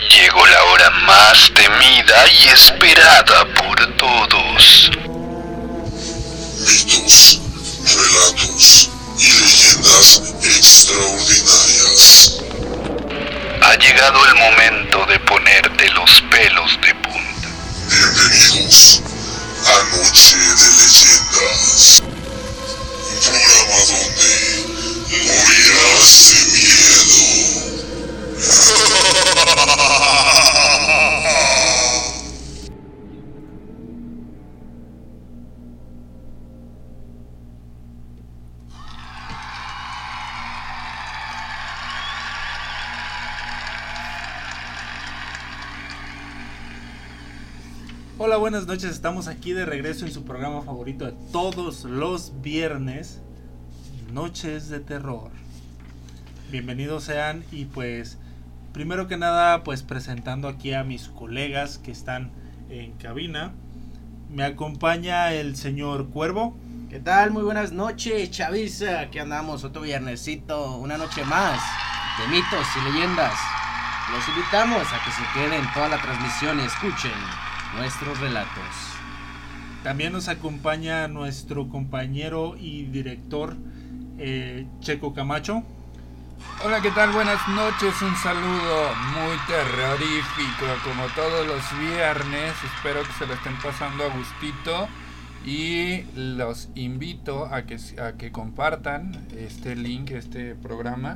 Llegó la hora más temida y esperada por todos. Mitos, relatos y leyendas extraordinarias. Ha llegado el momento de ponerte los pelos de punta. Bienvenidos a Noche de Leyendas. Un programa donde morirás de miedo. Hola, buenas noches. Estamos aquí de regreso en su programa favorito de todos los viernes, Noches de Terror. Bienvenidos sean y pues primero que nada pues presentando aquí a mis colegas que están en cabina. Me acompaña el señor Cuervo. ¿Qué tal? Muy buenas noches, Chaviza. Aquí andamos otro viernesito, una noche más de mitos y leyendas. Los invitamos a que se queden toda la transmisión y escuchen nuestros relatos. También nos acompaña nuestro compañero y director eh, Checo Camacho. Hola, ¿qué tal? Buenas noches, un saludo muy terrorífico como todos los viernes. Espero que se lo estén pasando a gustito y los invito a que, a que compartan este link, este programa,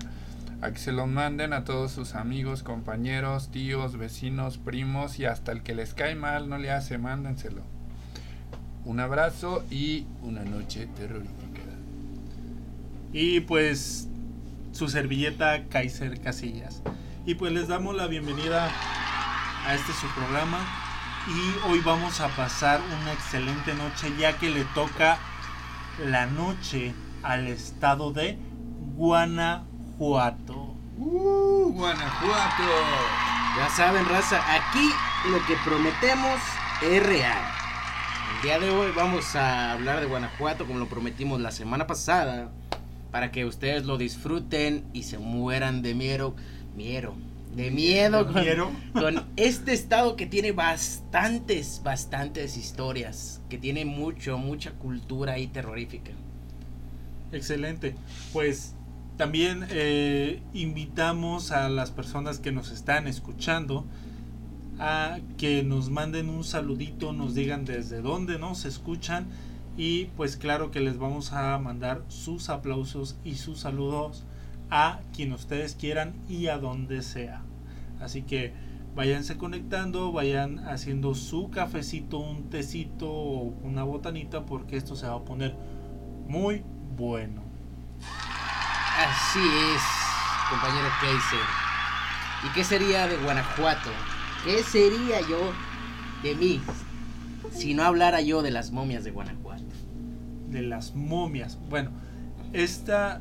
a que se lo manden a todos sus amigos, compañeros, tíos, vecinos, primos y hasta el que les cae mal, no le hace, mándenselo. Un abrazo y una noche terrorífica. Y pues su servilleta Kaiser Casillas. Y pues les damos la bienvenida a este su programa. Y hoy vamos a pasar una excelente noche ya que le toca la noche al estado de Guanajuato. ¡Uh, Guanajuato! Ya saben, raza, aquí lo que prometemos es real. El día de hoy vamos a hablar de Guanajuato como lo prometimos la semana pasada. Para que ustedes lo disfruten y se mueran de miedo. Miedo. De miedo ¿De con, miedo? con este estado que tiene bastantes, bastantes historias. Que tiene mucho, mucha cultura ahí terrorífica. Excelente. Pues también eh, invitamos a las personas que nos están escuchando a que nos manden un saludito, nos digan desde dónde nos escuchan y pues claro que les vamos a mandar sus aplausos y sus saludos a quien ustedes quieran y a donde sea. Así que váyanse conectando, vayan haciendo su cafecito, un tecito o una botanita porque esto se va a poner muy bueno. Así es, compañero Kaiser. ¿Y qué sería de Guanajuato? ¿Qué sería yo de mí si no hablara yo de las momias de Guanajuato? De las momias. Bueno, esta,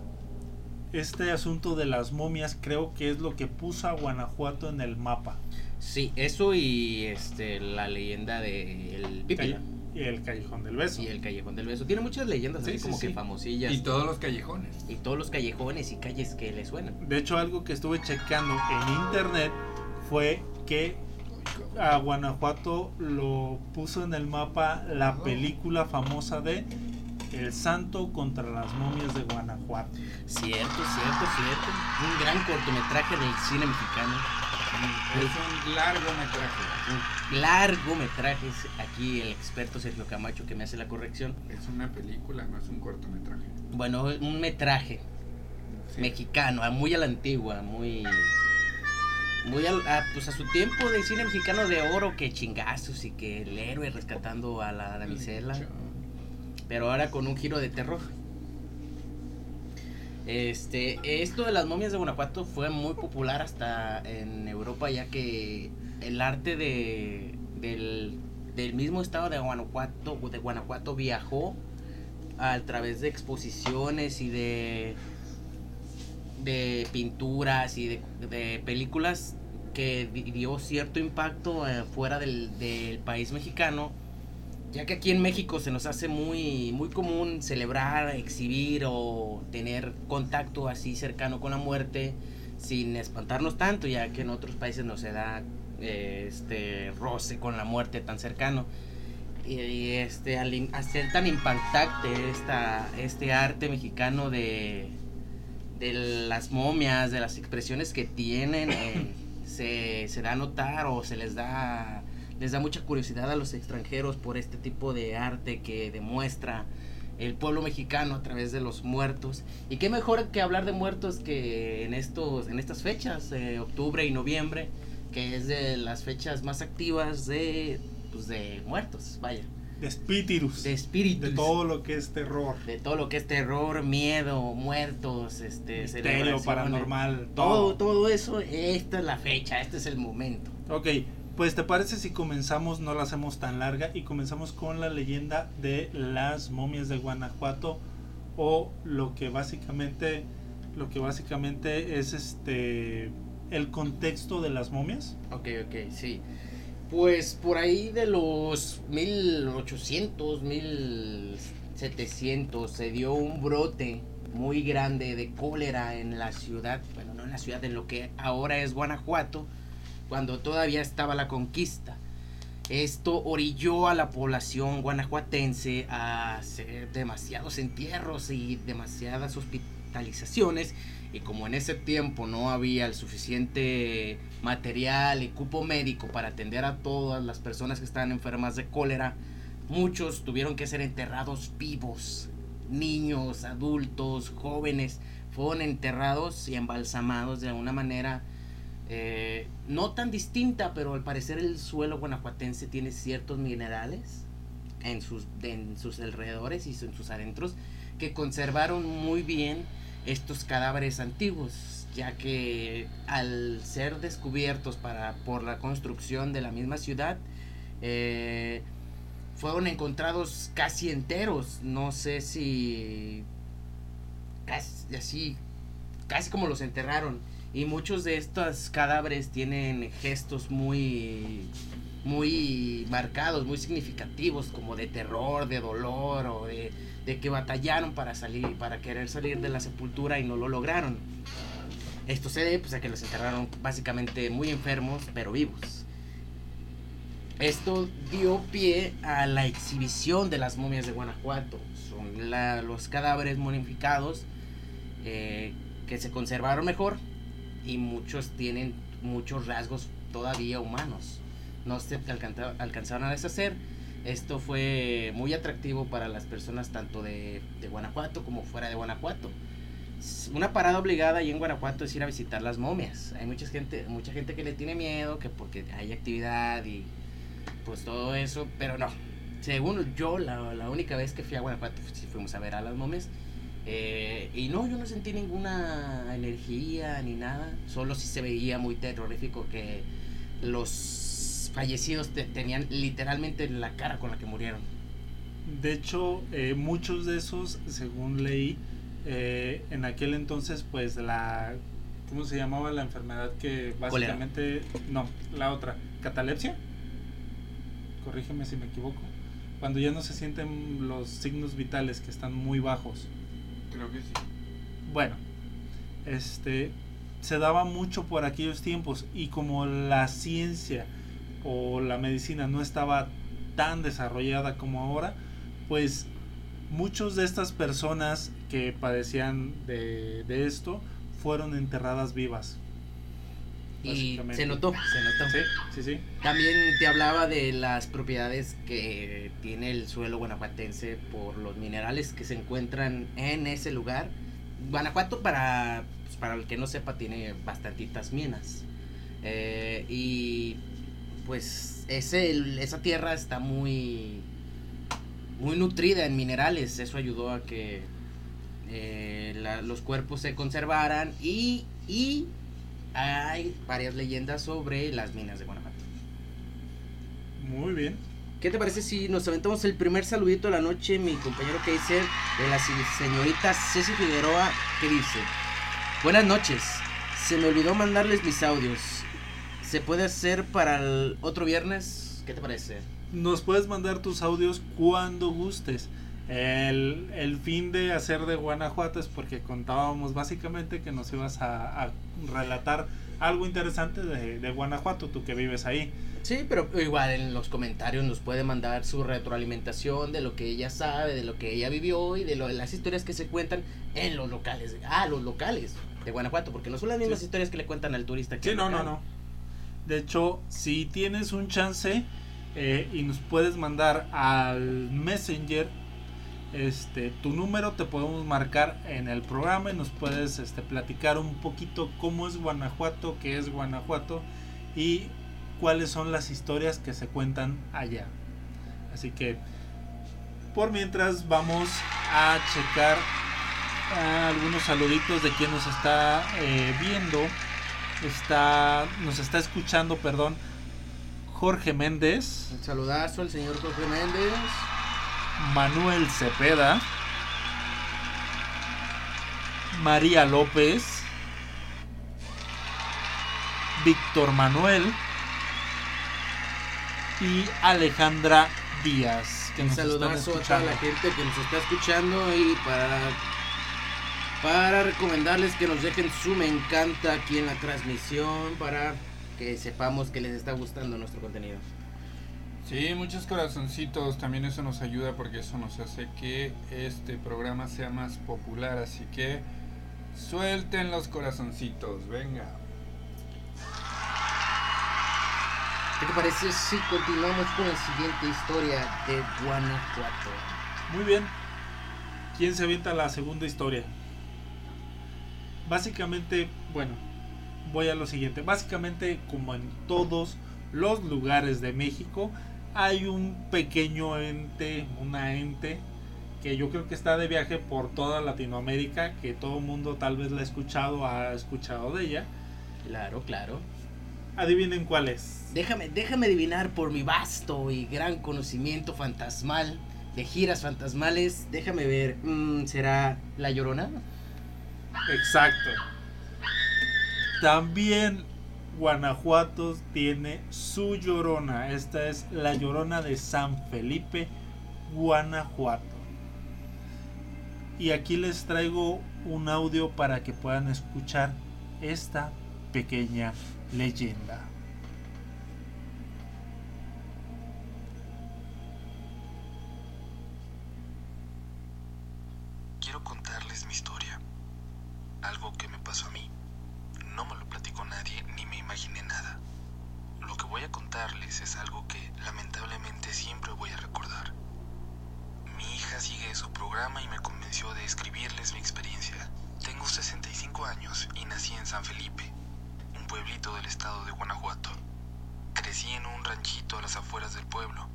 este asunto de las momias creo que es lo que puso a Guanajuato en el mapa. Sí, eso y este la leyenda de el Pípila Y el Callejón del Beso. y el Callejón del Beso. Tiene muchas leyendas Sí, así sí, como sí. que famosillas. Y todos los callejones. y todos los callejones y calles que le suenan. De hecho, algo que estuve checando en internet fue que a Guanajuato lo puso en el mapa la película famosa de El Santo contra las momias de Guanajuato. Cierto, cierto, cierto. Un gran cortometraje del cine mexicano. Es un largometraje. Un largometraje. Aquí el experto Sergio Camacho que me hace la corrección. Es una película, no es un cortometraje. Bueno, un metraje Sí. mexicano, ah, muy a la antigua, muy. Muy a, pues a su tiempo de cine mexicano de oro, que chingazos y que el héroe rescatando a la damisela. Pero ahora con un giro de terror. Este, esto de las momias de Guanajuato fue muy popular hasta en Europa, ya que el arte de, del, del mismo estado de Guanajuato, de Guanajuato viajó a través de exposiciones y de, de pinturas y de, películas que di- dio cierto impacto eh, fuera del, del país mexicano ya que aquí en México se nos hace muy, muy común celebrar, exhibir o tener contacto así cercano con la muerte sin espantarnos tanto, ya que en otros países no se da eh, este roce con la muerte tan cercano. Y, y, este al hacer tan impactante esta, este arte mexicano de, de las momias, de las expresiones que tienen, eh, se, se da a notar o se les da les da mucha curiosidad a los extranjeros por este tipo de arte que demuestra el pueblo mexicano a través de los muertos. Y qué mejor que hablar de muertos que en estos en estas fechas, eh, octubre y noviembre, que es de las fechas más activas de pues, de muertos, vaya, De espíritus. de espíritus. De todo lo que es terror. de todo lo que es terror, miedo, muertos, este, Misterio, paranormal, todo, todo. todo eso, esta es la fecha, este es el momento. Ok, pues te parece si comenzamos, no la hacemos tan larga y comenzamos con la leyenda de las momias de Guanajuato o lo que básicamente lo que básicamente es este el contexto de las momias. Ok, ok, sí. Pues por ahí de los 1800, 1700 se dio un brote muy grande de cólera en la ciudad, bueno, no en la ciudad, en lo que ahora es Guanajuato, cuando todavía estaba la conquista. Esto orilló a la población guanajuatense a hacer demasiados entierros y demasiadas hospitalizaciones. Y como en ese tiempo no había el suficiente material y cupo médico para atender a todas las personas que estaban enfermas de cólera, muchos tuvieron que ser enterrados vivos. Niños, adultos, jóvenes fueron enterrados y embalsamados de una manera eh, no tan distinta, pero al parecer el suelo guanajuatense tiene ciertos minerales en sus, en sus alrededores y en sus adentros que conservaron muy bien estos cadáveres antiguos, ya que al ser descubiertos para, por la construcción de la misma ciudad, eh, fueron encontrados casi enteros. No sé si casi así, casi como los enterraron. Y muchos de estos cadáveres tienen gestos muy muy marcados, muy significativos, como de terror, de dolor o de, que batallaron para salir, para querer salir de la sepultura y no lo lograron. Esto se debe pues, a que los enterraron básicamente muy enfermos, pero vivos. Esto dio pie a la exhibición de las momias de Guanajuato. Son la- los cadáveres momificados eh, que se conservaron mejor y muchos tienen muchos rasgos todavía humanos. No se alcanza- alcanzaron a deshacer. Esto fue muy atractivo para las personas tanto de, Guanajuato como fuera de Guanajuato. Una parada obligada ahí en Guanajuato es ir a visitar las momias. Hay mucha gente, mucha gente que le tiene miedo, que porque hay actividad y pues todo eso, pero no. Según yo, la, la única vez que fui a Guanajuato, sí fuimos a ver a las momias. Eh, y no, yo no sentí ninguna energía ni nada. Solo sí se veía muy terrorífico que los fallecidos te- tenían literalmente la cara con la que murieron. De hecho, eh, muchos de esos, según leí, eh, en aquel entonces, pues la, ¿cómo se llamaba la enfermedad que básicamente, no, la otra, catalepsia? Corrígeme si me equivoco. Cuando ya no se sienten los signos vitales que están muy bajos. Creo que sí. Bueno, este se daba mucho por aquellos tiempos y como la ciencia o la medicina no estaba tan desarrollada como ahora, pues muchos de estas personas que padecían de, de esto fueron enterradas vivas. Y se notó, se notó. Sí, sí, sí. También te hablaba de las propiedades que tiene el suelo guanajuatense por los minerales que se encuentran en ese lugar. Guanajuato, para, pues, para el que no sepa, tiene bastantitas minas. Eh, y pues ese, esa tierra está muy, muy nutrida en minerales. Eso ayudó a que eh, la- los cuerpos se conservaran y, y hay varias leyendas sobre las minas de Guanajuato. Muy bien. ¿Qué te parece si nos aventamos el primer saludito de la noche, mi compañero Kaiser, de la señorita Ceci Figueroa, que dice, buenas noches, se me olvidó mandarles mis audios, ¿se puede hacer para el otro viernes? ¿Qué te parece? Nos puedes mandar tus audios cuando gustes. El, el fin de hacer de Guanajuato es porque contábamos básicamente que nos ibas a, a relatar algo interesante de, de Guanajuato, tú que vives ahí. Sí, pero igual en los comentarios nos puede mandar su retroalimentación de lo que ella sabe, de lo que ella vivió y de lo, las historias que se cuentan en los locales. Ah, los locales de Guanajuato, porque no son las mismas Sí. historias que le cuentan al turista. que Sí, no, no, no. De hecho, si tienes un chance eh, y nos puedes mandar al Messenger este tu número, te podemos marcar en el programa y nos puedes este, platicar un poquito cómo es Guanajuato, qué es Guanajuato y cuáles son las historias que se cuentan allá. Así que, por mientras, vamos a checar ah, algunos saluditos de quien nos está eh, viendo está nos está escuchando perdón Jorge Méndez Un saludazo al señor Jorge Méndez. Manuel Cepeda María López Víctor Manuel y Alejandra Díaz que Un nos saludazo a toda la gente que nos está escuchando y para, para recomendarles que nos dejen su me encanta aquí en la transmisión para que sepamos que les está gustando nuestro contenido. Sí, muchos corazoncitos, también eso nos ayuda porque eso nos hace que este programa sea más popular, así que suelten los corazoncitos, venga. ¿Qué te parece si continuamos con la siguiente historia de Guanajuato? Muy bien. ¿Quién se avienta la segunda historia? Básicamente, bueno, voy a lo siguiente. Básicamente, como en todos los lugares de México, hay un pequeño ente, una ente, que yo creo que está de viaje por toda Latinoamérica, que todo el mundo tal vez la ha escuchado, ha escuchado de ella. Claro, claro. Adivinen cuál es. Déjame, déjame adivinar por mi vasto y gran conocimiento fantasmal de giras fantasmales. Déjame ver, mm, ¿será La Llorona? Exacto. También Guanajuato tiene su llorona. Esta es la llorona de San Felipe, Guanajuato. Y aquí les traigo un audio para que puedan escuchar esta pequeña leyenda. Quiero contarles mi historia. Algo que me pasó a mí. No me lo platicó nadie ni me imaginé nada. Lo que voy a contarles es algo que lamentablemente siempre voy a recordar. Mi hija sigue su programa y me convenció de escribirles mi experiencia. Tengo 65 años y nací en San Felipe, un pueblito del estado de Guanajuato. Crecí en un ranchito a las afueras del pueblo.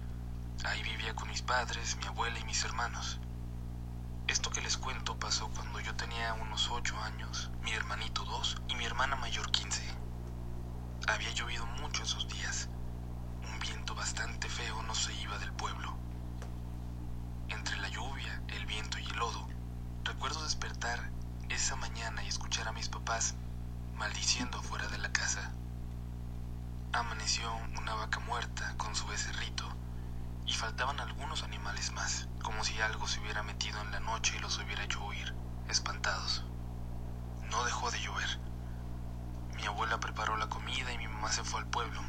Ahí vivía con mis padres, mi abuela y mis hermanos. Esto que les cuento pasó cuando yo tenía unos 8 años, mi hermanito 2 y mi hermana mayor 15. Había llovido mucho esos días. Un viento bastante feo no se iba del pueblo. Entre la lluvia, el viento y el lodo, recuerdo despertar esa mañana y escuchar a mis papás maldiciendo afuera de la casa. Amaneció una vaca muerta con su becerrito y faltaban algunos animales más, como si algo se hubiera metido en la noche y los hubiera hecho huir, espantados. No dejó de llover. Mi abuela preparó la comida y mi mamá se fue al pueblo.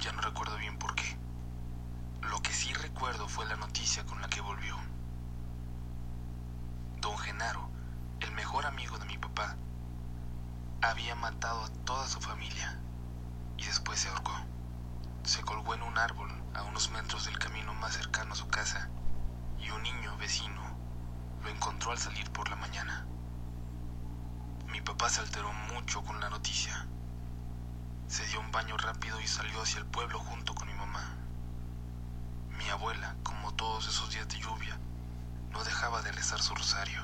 Ya no recuerdo bien por qué. Lo que sí recuerdo fue la noticia con la que volvió. Don Genaro, el mejor amigo de mi papá, había matado a toda su familia y después se ahorcó. Se colgó en un árbol a unos metros del camino más cercano a su casa y un niño vecino lo encontró al salir por la mañana. Mi papá se alteró mucho con la noticia. Se dio un baño rápido y salió hacia el pueblo junto con mi mamá. Mi abuela, como todos esos días de lluvia, no dejaba de rezar su rosario.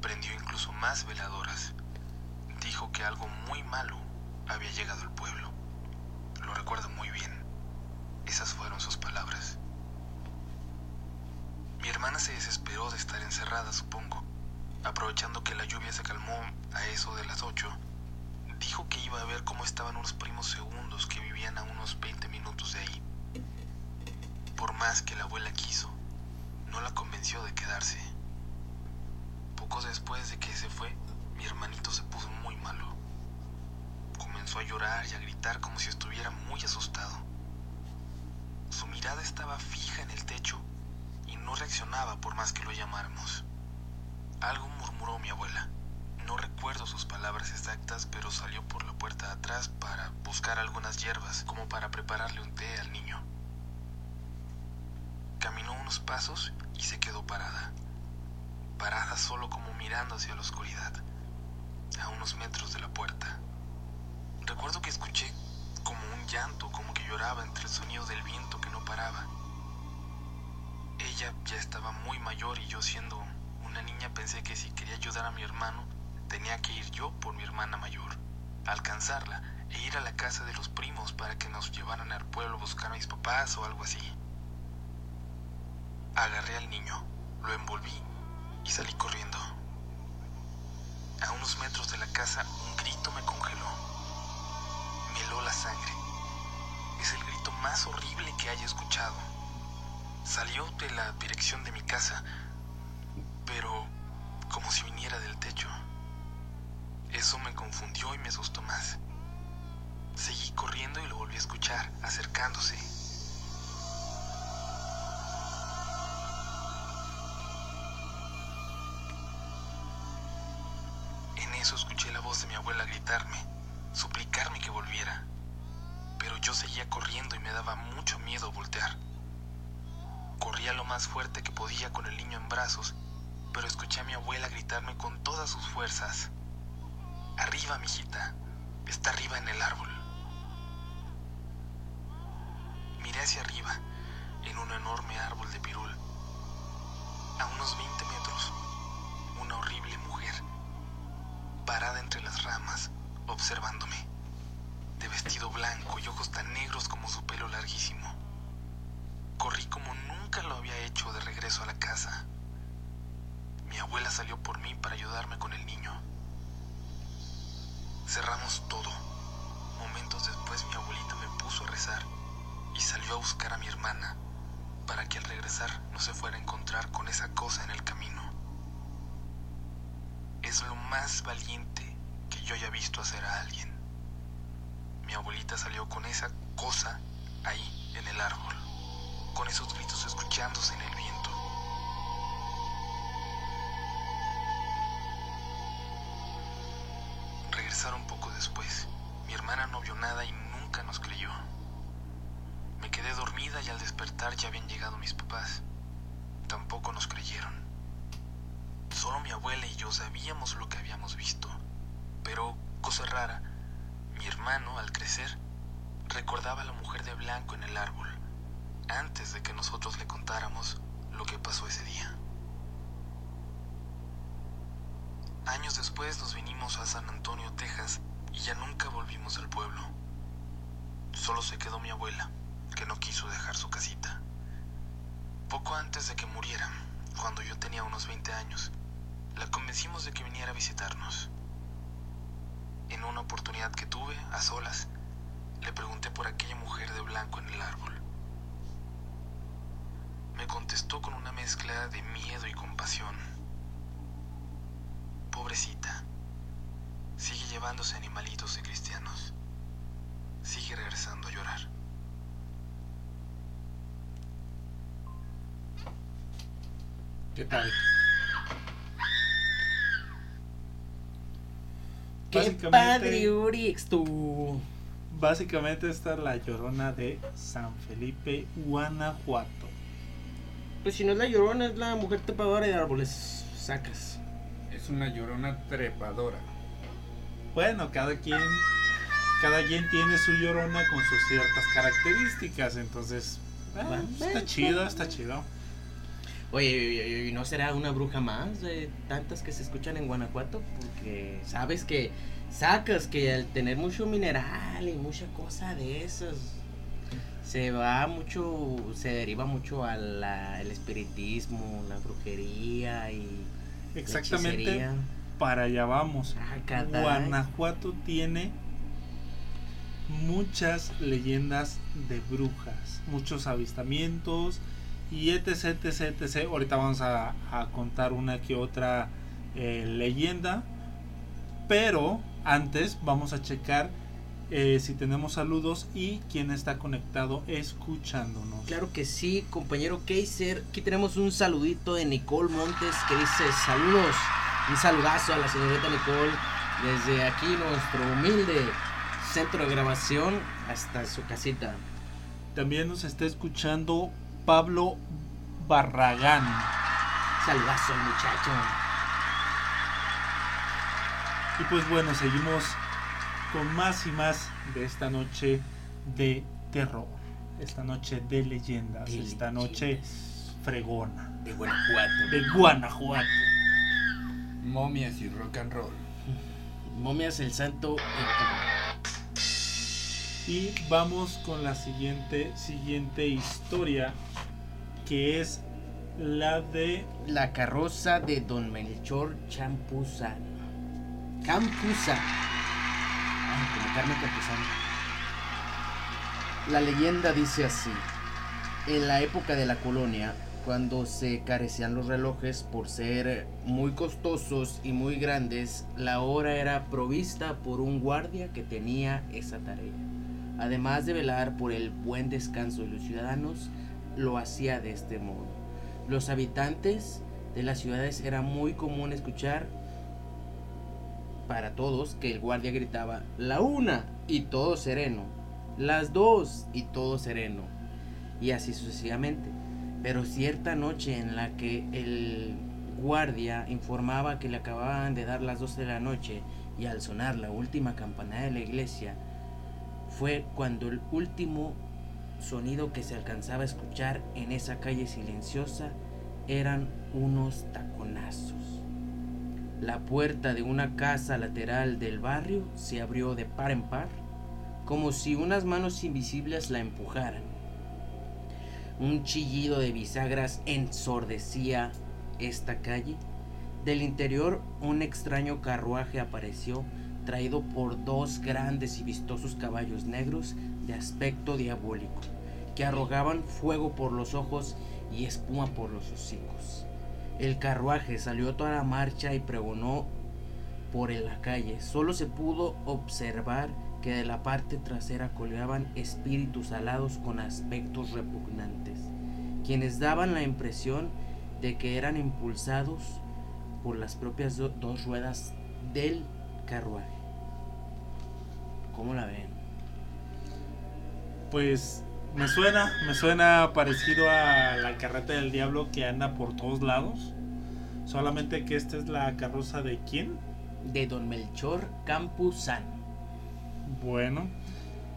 Prendió incluso más veladoras. Dijo que algo muy malo había llegado al pueblo. Lo recuerdo muy bien. Esas fueron sus palabras. Mi hermana se desesperó de estar encerrada, supongo. Aprovechando que la lluvia se calmó a eso de las 8, dijo que iba a ver cómo estaban unos primos segundos que vivían a unos 20 minutos de ahí. Por más que la abuela quiso, no la convenció de quedarse. Poco después de que se fue, mi hermanito se puso muy. A llorar y a gritar como si estuviera muy asustado. Su mirada estaba fija en el techo y no reaccionaba por más que lo llamáramos. Algo murmuró mi abuela. No recuerdo sus palabras exactas, pero salió por la puerta de atrás para buscar algunas hierbas, como para prepararle un té al niño. Caminó unos pasos y se quedó parada. Parada solo como mirando hacia la oscuridad, a unos metros de la puerta. Recuerdo que escuché como un llanto, como que lloraba entre el sonido del viento que no paraba. Ella ya estaba muy mayor y yo siendo una niña pensé que si quería ayudar a mi hermano, tenía que ir yo por mi hermana mayor, alcanzarla e ir a la casa de los primos para que nos llevaran al pueblo a buscar a mis papás o algo así. Agarré al niño, lo envolví y salí corriendo. A unos metros de la casa un grito me congeló. Heló la sangre. Es el grito más horrible que haya escuchado. Salió de la dirección de mi casa, pero como si viniera del techo. Eso me confundió y me asustó más. Seguí corriendo y lo volví a escuchar, acercándose. Árbol, antes de que nosotros le contáramos lo que pasó ese día. Años después nos vinimos a San Antonio, Texas, y ya nunca volvimos al pueblo. Solo se quedó mi abuela, que no quiso dejar su casita. Poco antes de que muriera, cuando yo tenía unos 20 años, la convencimos de que viniera a visitarnos. En una oportunidad que tuve, a solas, le pregunté por aquella mujer de blanco en el árbol. Me contestó con una mezcla de miedo y compasión. Pobrecita, sigue llevándose animalitos de cristianos. Sigue regresando a llorar. ¿Qué tal? ¡Qué padre, Urix, tú! Básicamente esta es la llorona de San Felipe, Guanajuato. Pues si no es la llorona, es la mujer trepadora de árboles. Sacas. Es una llorona trepadora. Bueno, cada quien, cada quien tiene su llorona con sus ciertas características, entonces eh, Va. está chido, está chido. Oye, ¿y no será una bruja más de tantas que se escuchan en Guanajuato? Porque sabes que sacas que al tener mucho mineral y mucha cosa de esas, se va mucho, se deriva mucho al espiritismo, la brujería y Exactamente para allá vamos. Ah. Guanajuato tiene muchas leyendas de brujas, muchos avistamientos y etc, etc, etc. Ahorita vamos a, a contar una que otra eh, leyenda, pero antes vamos a checar eh, si tenemos saludos y quién está conectado escuchándonos. Claro que sí, compañero Kaiser. Aquí tenemos un saludito de Nicole Montes que dice saludos. Un saludazo a la señorita Nicole desde aquí nuestro humilde centro de grabación hasta su casita. También nos está escuchando Pablo Barragán. Saludazo muchacho. Y pues bueno, seguimos con más y más de esta noche de terror. Esta noche de leyendas. De esta noche fregona. De Guanajuato. De Guanajuato. Momias y rock and roll. Momias el santo. Y vamos con la siguiente, siguiente historia. Que es la de La carroza de Don Melchor Champuzano. Campuzano. Ay, como Carmen Campuzano. La leyenda dice así. En la época de la colonia, cuando se carecían los relojes por ser muy costosos y muy grandes, la hora era provista por un guardia que tenía esa tarea. Además de velar por el buen descanso de los ciudadanos, lo hacía de este modo. Los habitantes de las ciudades era muy común escuchar para todos que el guardia gritaba la una y todo sereno, las dos y todo sereno, y así sucesivamente. Pero cierta noche en la que el guardia informaba que le acababan de dar las 12 de la noche y al sonar la última campanada de la iglesia, fue cuando el último sonido que se alcanzaba a escuchar en esa calle silenciosa eran unos taconazos. La puerta de una casa lateral del barrio se abrió de par en par, como si unas manos invisibles la empujaran. Un chillido de bisagras ensordecía esta calle. Del interior un extraño carruaje apareció, traído por dos grandes y vistosos caballos negros de aspecto diabólico, que arrojaban fuego por los ojos y espuma por los hocicos. El carruaje salió a toda la marcha y pregonó por en la calle. Solo se pudo observar que de la parte trasera colgaban espíritus alados con aspectos repugnantes, quienes daban la impresión de que eran impulsados por las propias do- dos ruedas del carruaje. ¿Cómo la ven? Pues me suena, me suena parecido a la carreta del diablo que anda por todos lados. Solamente que esta es la carroza de quién? De Don Melchor Campuzano. Bueno,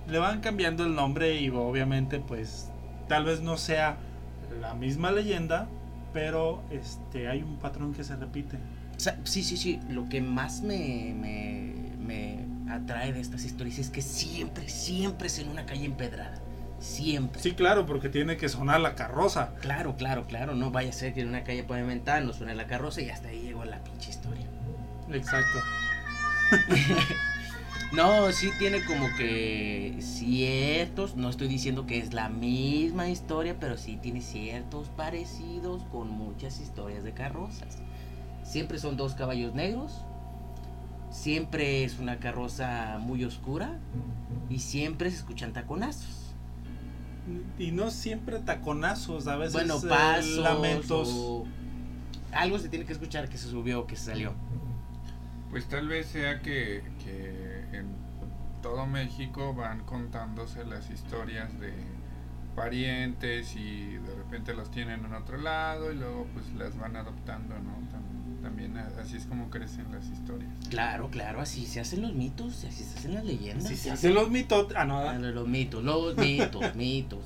le van cambiando el nombre y obviamente pues tal vez no sea la misma leyenda, pero este hay un patrón que se repite. Sí, sí, sí. Lo que más me, me, me atrae de estas historias es que siempre, siempre es en una calle empedrada. Siempre. Sí, claro, porque tiene que sonar la carroza. Claro, claro, claro. No vaya a ser que en una calle pavimentada no suene la carroza y hasta ahí llegó la pinche historia. Exacto. No, sí tiene como que ciertos, no estoy diciendo que es la misma historia, pero sí tiene ciertos parecidos con muchas historias de carrozas. Siempre son dos caballos negros, siempre es una carroza muy oscura y siempre se escuchan taconazos. Y no siempre taconazos, a veces Bueno, eh, lamentos. o algo se tiene que escuchar que se subió, que se salió. Pues tal vez sea que, que en todo México van contándose las historias de parientes y de repente los tienen en otro lado y luego pues las van adoptando, ¿no? También así es como crecen las historias. Claro, claro, así se hacen los mitos, así se hacen las leyendas. Si se así hacen los mitos. Ah, no, Ah, Los mitos, los mitos, mitos.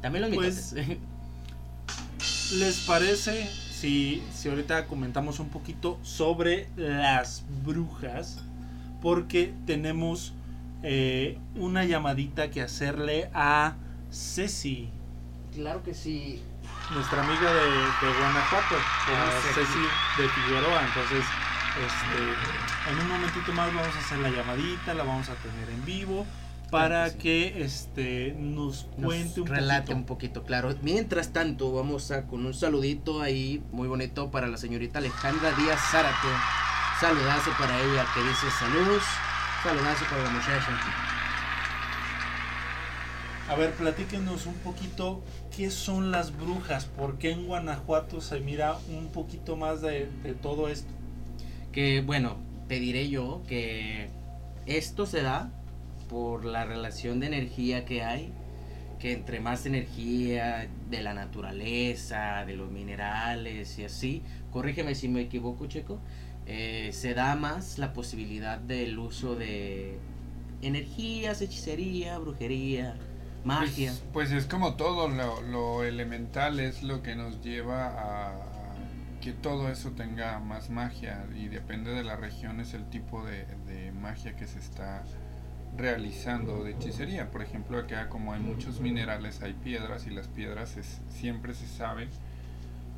También los Pues, mitos. ¿Les parece si, si ahorita comentamos un poquito sobre las brujas? Porque tenemos eh, una llamadita que hacerle a Ceci, claro que sí. Nuestra amiga de, de Guanajuato, Ah, Ceci. De Figueroa. Entonces, este, en un momentito más vamos a hacer la llamadita, la vamos a tener en vivo para que sí. que este nos Nos cuente un relate poquito. un poquito, claro. Mientras tanto, vamos a con un saludito ahí muy bonito para la señorita Alejandra Díaz Zárate. Saludazo para ella que dice saludos. Saludazo para la muchacha. A ver, platíquenos un poquito qué son las brujas, por qué en Guanajuato se mira un poquito más de, todo esto. Que bueno, te diré yo que esto se da por la relación de energía que hay, que entre más energía de la naturaleza, de los minerales y así, corrígeme si me equivoco, Checo, eh, se da más la posibilidad del uso de energías, hechicería, brujería, magia. Pues, pues es como todo, lo, elemental es lo que nos lleva a, que todo eso tenga más magia y depende de la región es el tipo de, de magia que se está realizando de hechicería. Por ejemplo, acá como hay muchos minerales, hay piedras y las piedras es- siempre se sabe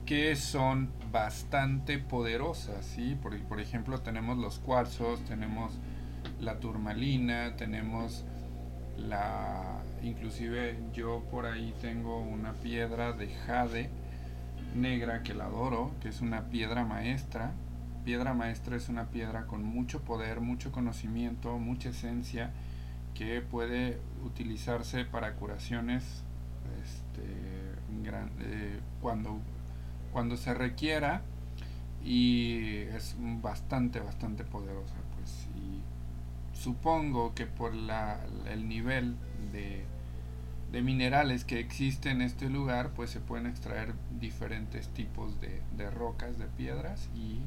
que son bastante poderosas, ¿sí? Por, por ejemplo, tenemos los cuarzos, tenemos la turmalina, tenemos la inclusive yo por ahí tengo una piedra de jade negra que la adoro, que es una piedra maestra. Piedra maestra es una piedra con mucho poder, mucho conocimiento, mucha esencia que puede utilizarse para curaciones este, eh, cuando, cuando se requiera y es bastante, bastante poderosa. Supongo que por la, el nivel de, de minerales que existe en este lugar, pues se pueden extraer diferentes tipos de, de rocas, de piedras y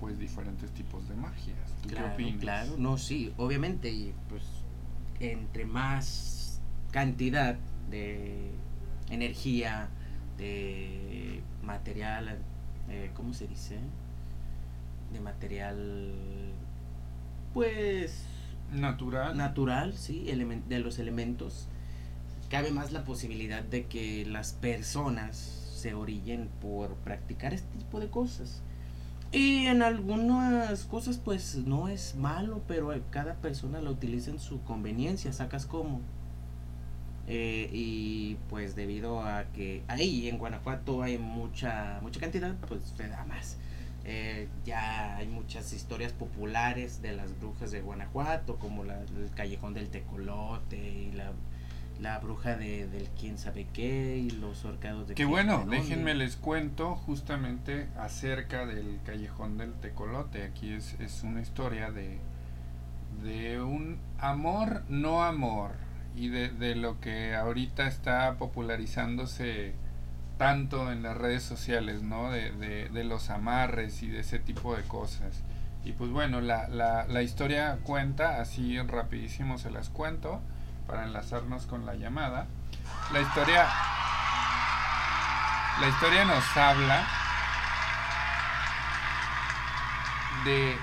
pues diferentes tipos de magias. ¿Tú Claro, qué opinas? claro, no, sí, obviamente, y pues entre más cantidad de energía, de material, eh, ¿cómo se dice? De material, pues Natural. natural, sí, de los elementos, cabe más la posibilidad de que las personas se orillen por practicar este tipo de cosas. Y en algunas cosas pues no es malo, pero cada persona lo utiliza en su conveniencia, sacas como. Eh, y pues debido a que ahí en Guanajuato hay mucha, mucha cantidad, pues se da más. Eh, ya hay muchas historias populares de las brujas de Guanajuato, como la, el callejón del tecolote y la, la bruja de, del quién sabe qué y los horcados de Que bueno, déjenme les cuento justamente acerca del callejón del tecolote. Aquí es, es una historia de, de un amor, no amor, y de, de lo que ahorita está popularizándose tanto en las redes sociales, ¿no? De, de, de los amarres y de ese tipo de cosas. Y pues bueno, la, la, la historia cuenta, así rapidísimo se las cuento, para enlazarnos con la llamada. La historia la historia nos habla de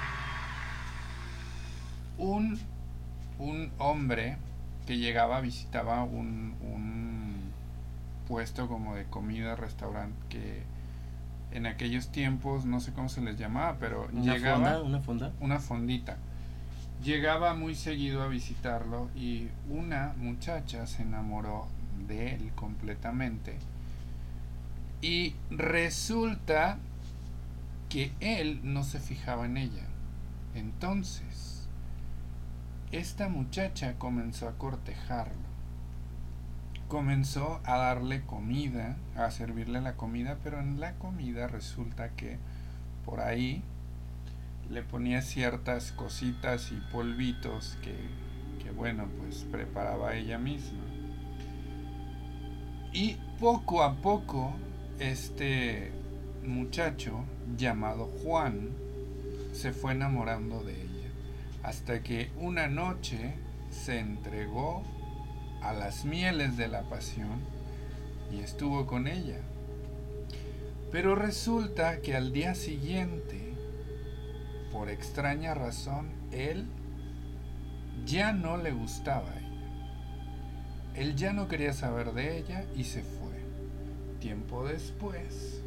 un, un hombre que llegaba, visitaba un, un puesto como de comida, restaurante, que en aquellos tiempos, no sé cómo se les llamaba, pero Una llegaba fonda, una fonda. una fondita. Llegaba muy seguido a visitarlo y una muchacha se enamoró de él completamente. Y resulta que él no se fijaba en ella. Entonces, esta muchacha comenzó a cortejarlo. Comenzó a darle comida, a servirle la comida, pero en la comida resulta que por ahí le ponía ciertas cositas y polvitos que, que, bueno, pues preparaba ella misma. Y poco a poco este muchacho llamado Juan se fue enamorando de ella. Hasta que una noche se entregó a las mieles de la pasión y estuvo con ella. Pero resulta que al día siguiente, por extraña razón, él ya no le gustaba a ella. Él ya no quería saber de ella y se fue. Tiempo después,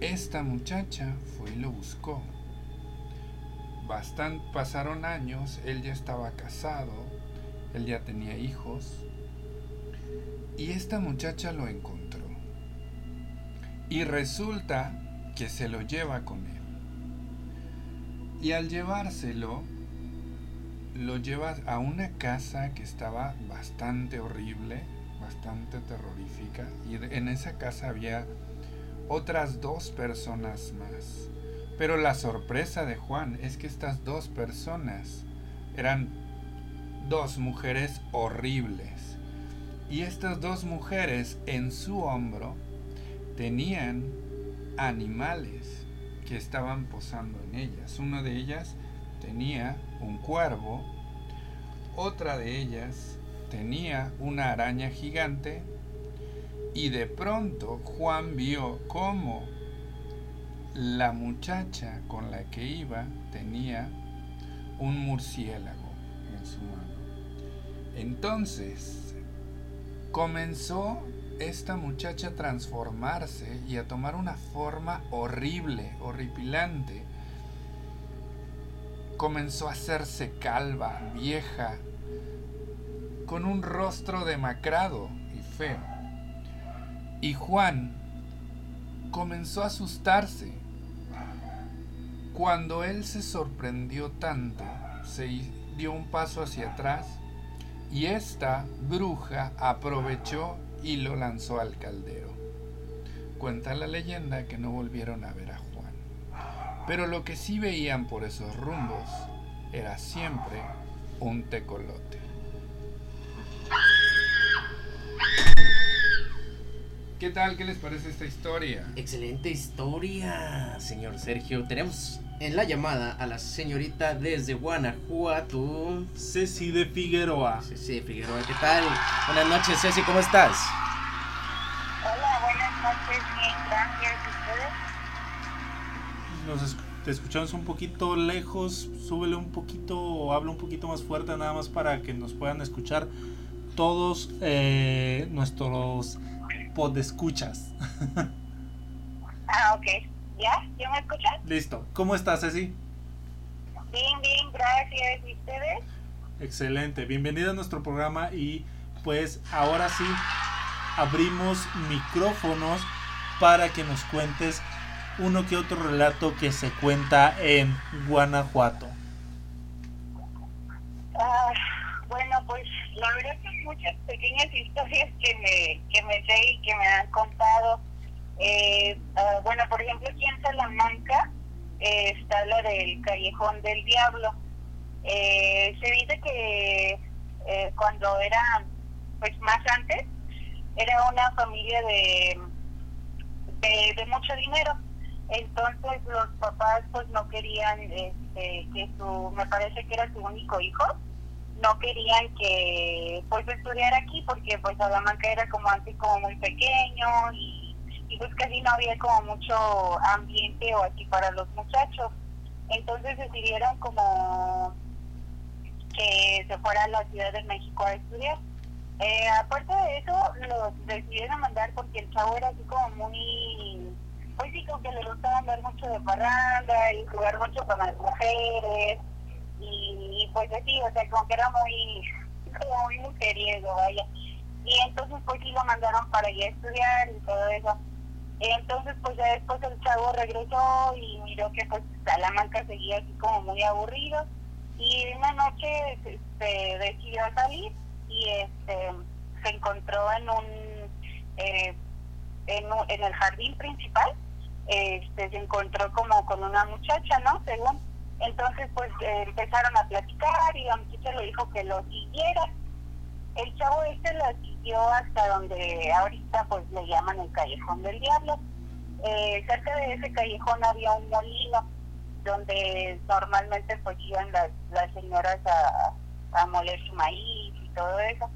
esta muchacha fue y lo buscó. Bastan pasaron años, él ya estaba casado Él ya tenía hijos. Y esta muchacha lo encontró. Y resulta que se lo lleva con él. Y al llevárselo, lo lleva a una casa que estaba bastante horrible, bastante terrorífica. Y en esa casa había otras dos personas más. Pero la sorpresa de Juan es que estas dos personas eran dos mujeres horribles. Y estas dos mujeres en su hombro tenían animales que estaban posando en ellas. Una de ellas tenía un cuervo, otra de ellas tenía una araña gigante y de pronto Juan vio cómo la muchacha con la que iba tenía un murciélago en su mano. Entonces comenzó esta muchacha a transformarse y a tomar una forma horrible, horripilante. Comenzó a hacerse calva, vieja, con un rostro demacrado y feo. Y Juan comenzó a asustarse. Cuando él se sorprendió tanto, se dio un paso hacia atrás y esta bruja aprovechó y lo lanzó al caldero. Cuenta la leyenda que no volvieron a ver a Juan. Pero lo que sí veían por esos rumbos era siempre un tecolote. ¿Qué tal? ¿Qué les parece esta historia? Excelente historia, señor Sergio. Tenemos en la llamada a la señorita desde Guanajuato. Ceci de Figueroa. Ceci de Figueroa, ¿qué tal? Buenas noches, Ceci, ¿cómo estás? Hola, buenas noches, bien, gracias. ¿Ustedes? Nos esc- te escuchamos un poquito lejos. Súbele un poquito o habla un poquito más fuerte, nada más para que nos puedan escuchar todos eh, nuestros podescuchas. Ah, ok. ¿Ya? ¿Ya me escuchan? Listo. ¿Cómo estás, Ceci? Bien, bien, gracias. ¿Y ustedes? Excelente. Bienvenida a nuestro programa y pues ahora sí abrimos micrófonos para que nos cuentes uno que otro relato que se cuenta en Guanajuato. Pequeñas historias que me, que me sé y que me han contado. Eh, ah, bueno, por ejemplo, aquí en Salamanca eh, está la del Callejón del Diablo. Eh, se dice que eh, cuando era, pues más antes, era una familia de, de, de mucho dinero. Entonces los papás pues no querían este, que su, me parece que era su único hijo, no querían que pues estudiara aquí porque pues Salamanca era como antes como muy pequeño y, pues casi no había como mucho ambiente o así para los muchachos. Entonces decidieron como que se fuera a la Ciudad de México a estudiar. Eh, aparte de eso, los decidieron mandar porque el chavo era así como muy, pues sí, como que le gustaba andar mucho de parranda y jugar mucho con las mujeres pues así, o sea, como que era muy, como muy mujeriego, vaya. Y entonces pues sí lo mandaron para ir a estudiar y todo eso. Entonces pues ya después el chavo regresó y miró que pues Salamanca seguía así como muy aburrido y una noche este, decidió salir y este se encontró en un eh, en, en el jardín principal este se encontró como con una muchacha no según entonces pues eh, empezaron a platicar y la muchacha le dijo que lo siguiera el chavo este la siguió hasta donde ahorita pues le llaman el callejón del diablo Eh, cerca de ese callejón había un molino donde normalmente pues iban las, las señoras a, moler su maíz y todo eso.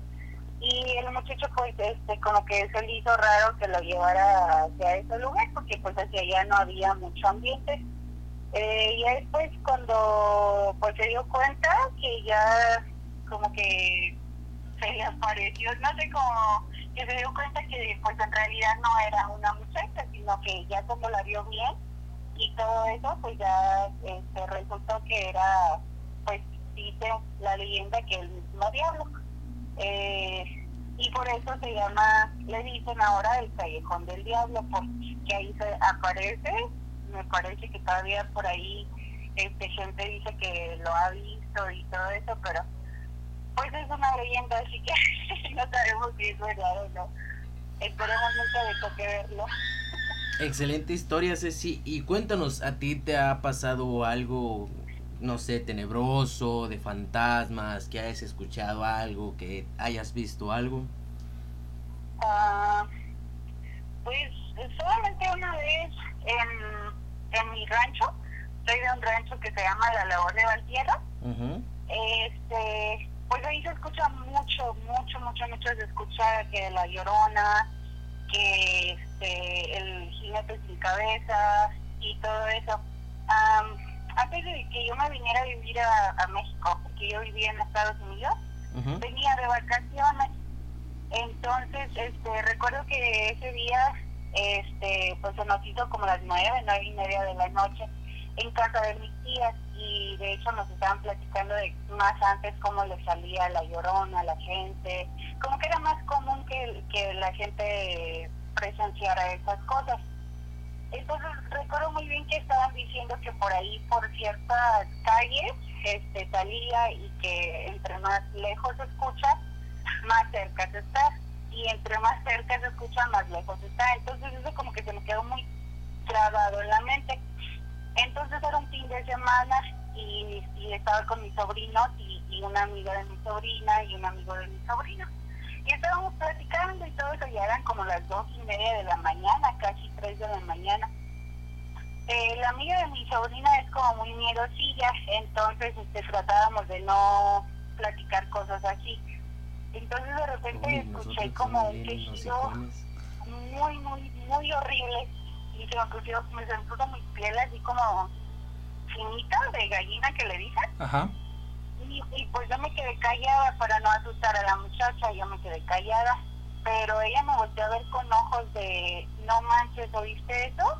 Y el muchacho pues este como que se le hizo raro que lo llevara hacia ese lugar porque pues hacia allá no había mucho ambiente. Eh, y después cuando pues se dio cuenta que ya como que se le apareció, no sé cómo, que se dio cuenta que pues en realidad no era una muchacha, sino que ya como la vio bien y todo eso, pues ya este, resultó que era, pues dice la leyenda que el mismo diablo. Eh, y por eso se llama, le dicen ahora el Callejón del Diablo, porque ahí se aparece, me parece que todavía por ahí este gente dice que lo ha visto y todo eso, pero pues es una leyenda, así que no sabemos si es verdad o no. Esperemos nunca de toque verlo. Excelente historia, Ceci. Y cuéntanos, ¿a ti te ha pasado algo, no sé, tenebroso, de fantasmas, que hayas escuchado algo, que hayas visto algo? Ah, pues solamente una vez en, en mi rancho, soy de un rancho que se llama La Labor de Valtierra. Ujú. este pues ahí se escucha mucho mucho mucho mucho se escucha que la llorona que este el jinete sin cabeza y todo eso Am, antes de que yo me viniera a vivir a, a México porque yo vivía en Estados Unidos Ujú. venía de vacaciones entonces este recuerdo que ese día este pues se nos hizo como las nueve nueve y media de la noche en casa de mis tías y de hecho nos estaban platicando de más antes cómo le salía la llorona a la gente, como que era más común que, que la gente presenciara esas cosas. Entonces recuerdo muy bien que estaban diciendo que por ahí, por ciertas calles, este, salía y que entre más lejos se escucha, más cerca se está. Y entre más cerca se escucha, más lejos está. Entonces eso como que se me quedó muy grabado en la mente. Entonces era un fin de semana y, estaba con mis sobrinos y, y una amiga de mi sobrina y un amigo de mi sobrino. Y estábamos platicando y todo eso, ya eran como las dos y media de la mañana, casi tres de la mañana. Eh, la amiga de mi sobrina es como muy miedosilla, entonces este, tratábamos de no platicar cosas así. Entonces de repente Uy, escuché como un quejido muy, muy, muy horrible. Y se me puso, me se me puso mi piel así como finita de gallina que le dicen. Ajá. Y, y pues yo me quedé callada para no asustar a la muchacha, yo me quedé callada. Pero ella me volteó a ver con ojos de, no manches, ¿oíste eso?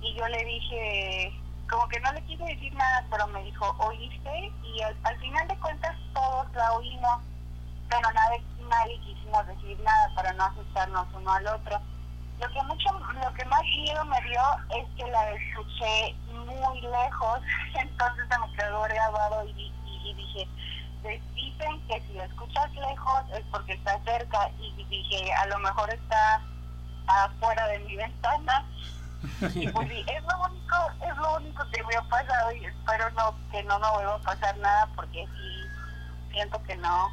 Y yo le dije, como que no le quise decir nada, pero me dijo, ¿oíste? Y al, al final de cuentas todos la oímos, pero nadie, nadie quisimos decir nada para no asustarnos uno al otro. Lo que mucho, lo que más miedo me dio es que la escuché muy lejos, entonces se me quedó grabado y, y, y dije, "Pues dicen que si la escuchas lejos es porque está cerca y dije, a lo mejor está afuera de mi ventana. Y pues sí, es lo único, es lo único que me ha pasado y espero no, que no me vuelva a pasar nada porque sí siento que no,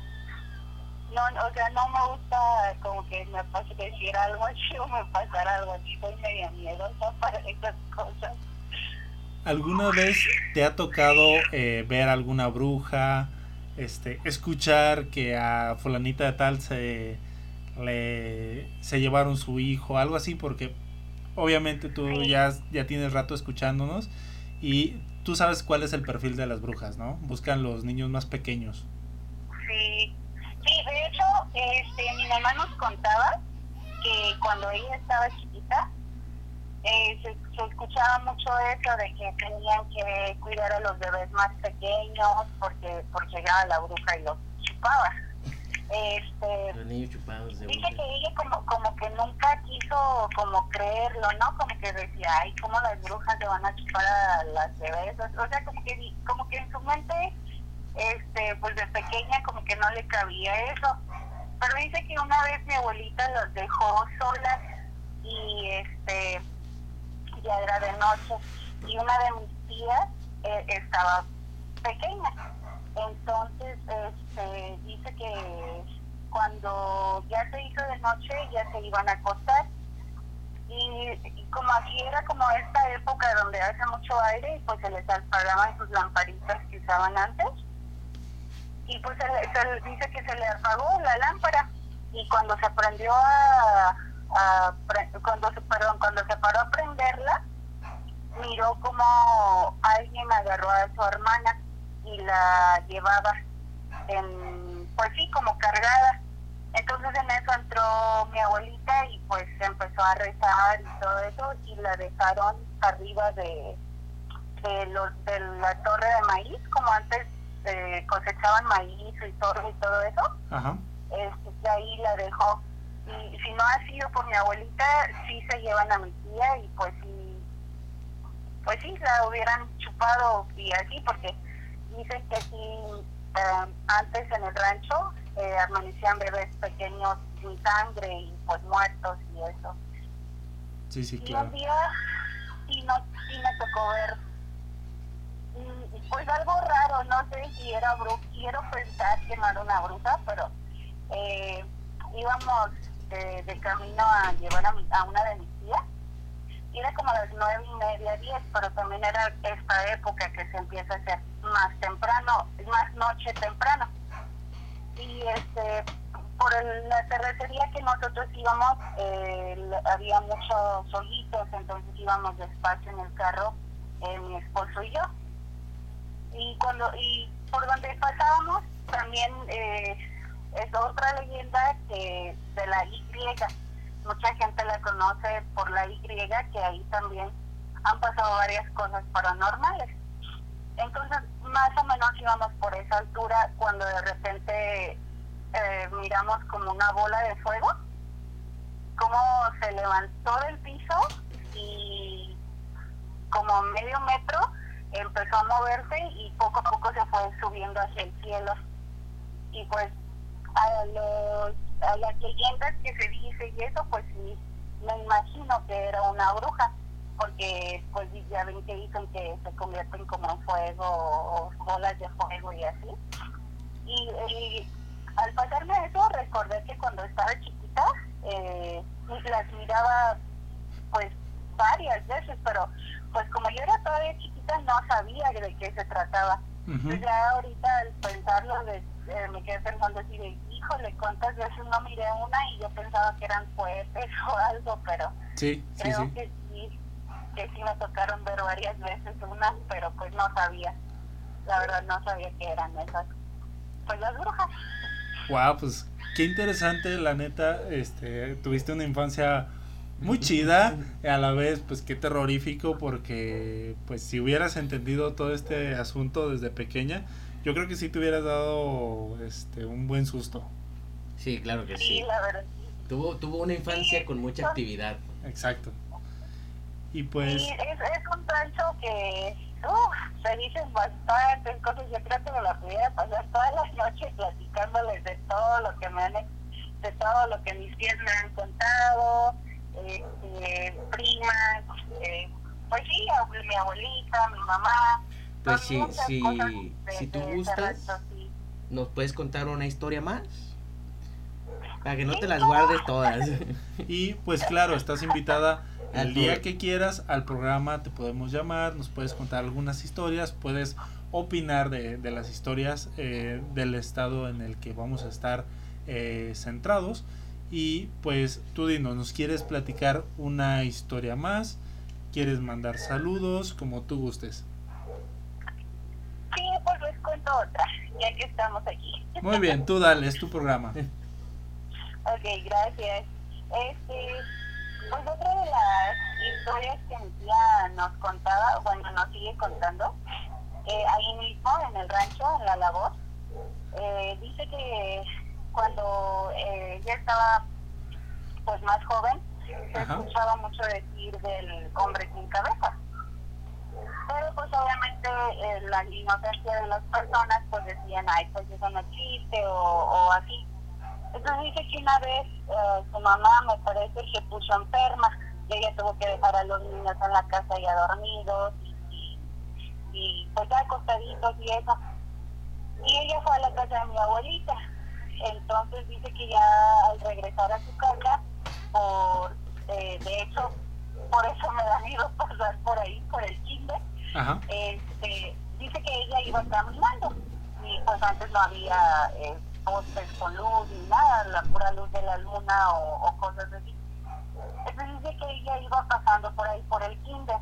no, o sea, no me gusta como que me pase decir algo así o me pasara algo así, soy media miedosa para esas cosas. ¿Alguna vez te ha tocado eh, ver alguna bruja, este, escuchar que a fulanita de tal se le se llevaron su hijo, algo así? Porque obviamente tú Sí. ya, ya tienes rato escuchándonos y tú sabes cuál es el perfil de las brujas, ¿no? Buscan los niños más pequeños. Sí, este, mi mamá nos contaba que cuando ella estaba chiquita, eh, se, se escuchaba mucho eso de que tenían que cuidar a los bebés más pequeños porque, porque llegaba la bruja y los chupaba. Este, Los niños chupados de Dice que ella como, como que nunca quiso como creerlo, ¿no? Como que decía, ay, ¿cómo las brujas le van a chupar a las bebés? O sea, como que, como que en su mente, este, pues de pequeña como que no le cabía eso. Pero dice que una vez mi abuelita los dejó solas y este, ya era de noche y una de mis tías eh, estaba pequeña. Entonces, este, dice que cuando ya se hizo de noche ya se iban a acostar. Y, como aquí era como esta época donde hace mucho aire y pues se les apagaban sus lamparitas que usaban antes. Y pues se se dice que se le apagó la lámpara y cuando se prendió a, a cuando se perdón, cuando se paró a prenderla miró como alguien agarró a su hermana y la llevaba en, pues sí, como cargada. Entonces en eso entró mi abuelita y pues empezó a rezar y todo eso y la dejaron arriba de, de, los, de la torre de maíz, como antes eh, cosechaban maíz y torre y todo eso. Ajá. ahí la dejó. Y si no ha sido por mi abuelita, sí se llevan a mi tía y pues sí, pues sí, la hubieran chupado y así, porque dicen que sí, eh, antes en el rancho eh, amanecían bebés pequeños sin sangre y pues muertos y eso. Sí, sí, Y claro. un día sí, no, sí me tocó ver, pues algo raro, no sé si era bruja, quiero pensar que no era una bruja, pero eh, íbamos de, de camino a llevar a, mi- a una de mis tías, y era como las nueve y media, diez, pero también era esta época que se empieza a hacer más temprano, más noche temprano. Y este, por la terracería que nosotros íbamos, eh, había muchos solitos, entonces íbamos despacio en el carro, eh, mi esposo y yo. Y cuando y por donde pasábamos, también eh, es otra leyenda que de la Y. Mucha gente la conoce por la Y, que ahí también han pasado varias cosas paranormales. Entonces, más o menos íbamos por esa altura cuando de repente eh, miramos como una bola de fuego, como se levantó del piso y como medio metro empezó a moverse y poco a poco se fue subiendo hacia el cielo. Y pues a, los, a las leyendas que se dice y eso, pues sí, me imagino que era una bruja, porque pues ya ven que dicen que se convierten como en fuego o bolas de fuego y así. Y, y al pasarme eso, recordé que cuando estaba chiquita, eh, las miraba pues varias veces, pero pues como yo era todavía chiquita no sabía de qué se trataba. Entonces ya ahorita al pensarlo de, eh, me quedé pensando así de, híjole, cuántas veces no miré una y yo pensaba que eran cohetes o algo, pero Sí, sí, creo sí. que sí, que sí me tocaron ver varias veces unas, pero pues no sabía, la verdad no sabía que eran esas, pues las brujas. Wow, pues qué interesante, la neta, este, tuviste una infancia muy chida, y a la vez, pues qué terrorífico, porque pues si hubieras entendido todo este asunto desde pequeña, yo creo que sí te hubieras dado este un buen susto. Sí, claro que Sí, sí. la verdad. Tuvo, tuvo una infancia con mucha actividad. Exacto. Y pues, Sí, es, es un rancho que uf, se dicen bastantes cosas. Yo creo que me la pudiera pasar todas las noches platicándoles de todo lo que me han, de todo lo que mis tías me han contado, este, primas, eh, pues sí, mi abuelita, mi mamá. Pues sí, sí, de- si tú gustas. sí. ¿Nos puedes contar una historia más? Para que no te las guardes todas. y pues claro, estás invitada el Al día que quieras al programa, te podemos llamar, nos puedes contar algunas historias, puedes opinar de, de las historias eh, del estado en el que vamos a estar eh, centrados. Y pues tú dinos, ¿nos quieres platicar una historia más? ¿Quieres mandar saludos? Como tú gustes. Sí, pues les cuento otra, ya que estamos aquí. Muy bien, tú dale, es tu programa. Ok, gracias. Este, pues otra de las historias que mi tía nos contaba, bueno, nos sigue contando, eh, ahí mismo en el rancho, en la labor, eh, dice que cuando eh, ella estaba pues más joven, se Ajá. escuchaba mucho decir del hombre sin cabeza. Pero pues obviamente eh, la inocencia de las personas pues decían, ay, pues eso no existe o, o así. Entonces dice que una vez eh, su mamá me parece que se puso enferma y ella tuvo que dejar a los niños en la casa ya dormidos y, y pues ya acostaditos y eso. Y ella fue a la casa de mi abuelita. Entonces dice que ya al regresar a su casa, por, eh, de hecho, por eso me da miedo pasar por ahí, por el kinder, Ajá. este, dice que ella iba caminando y pues antes no había eh, postes con luz ni nada, la pura luz de la luna o, o cosas así. Entonces dice que ella iba pasando por ahí por el kinder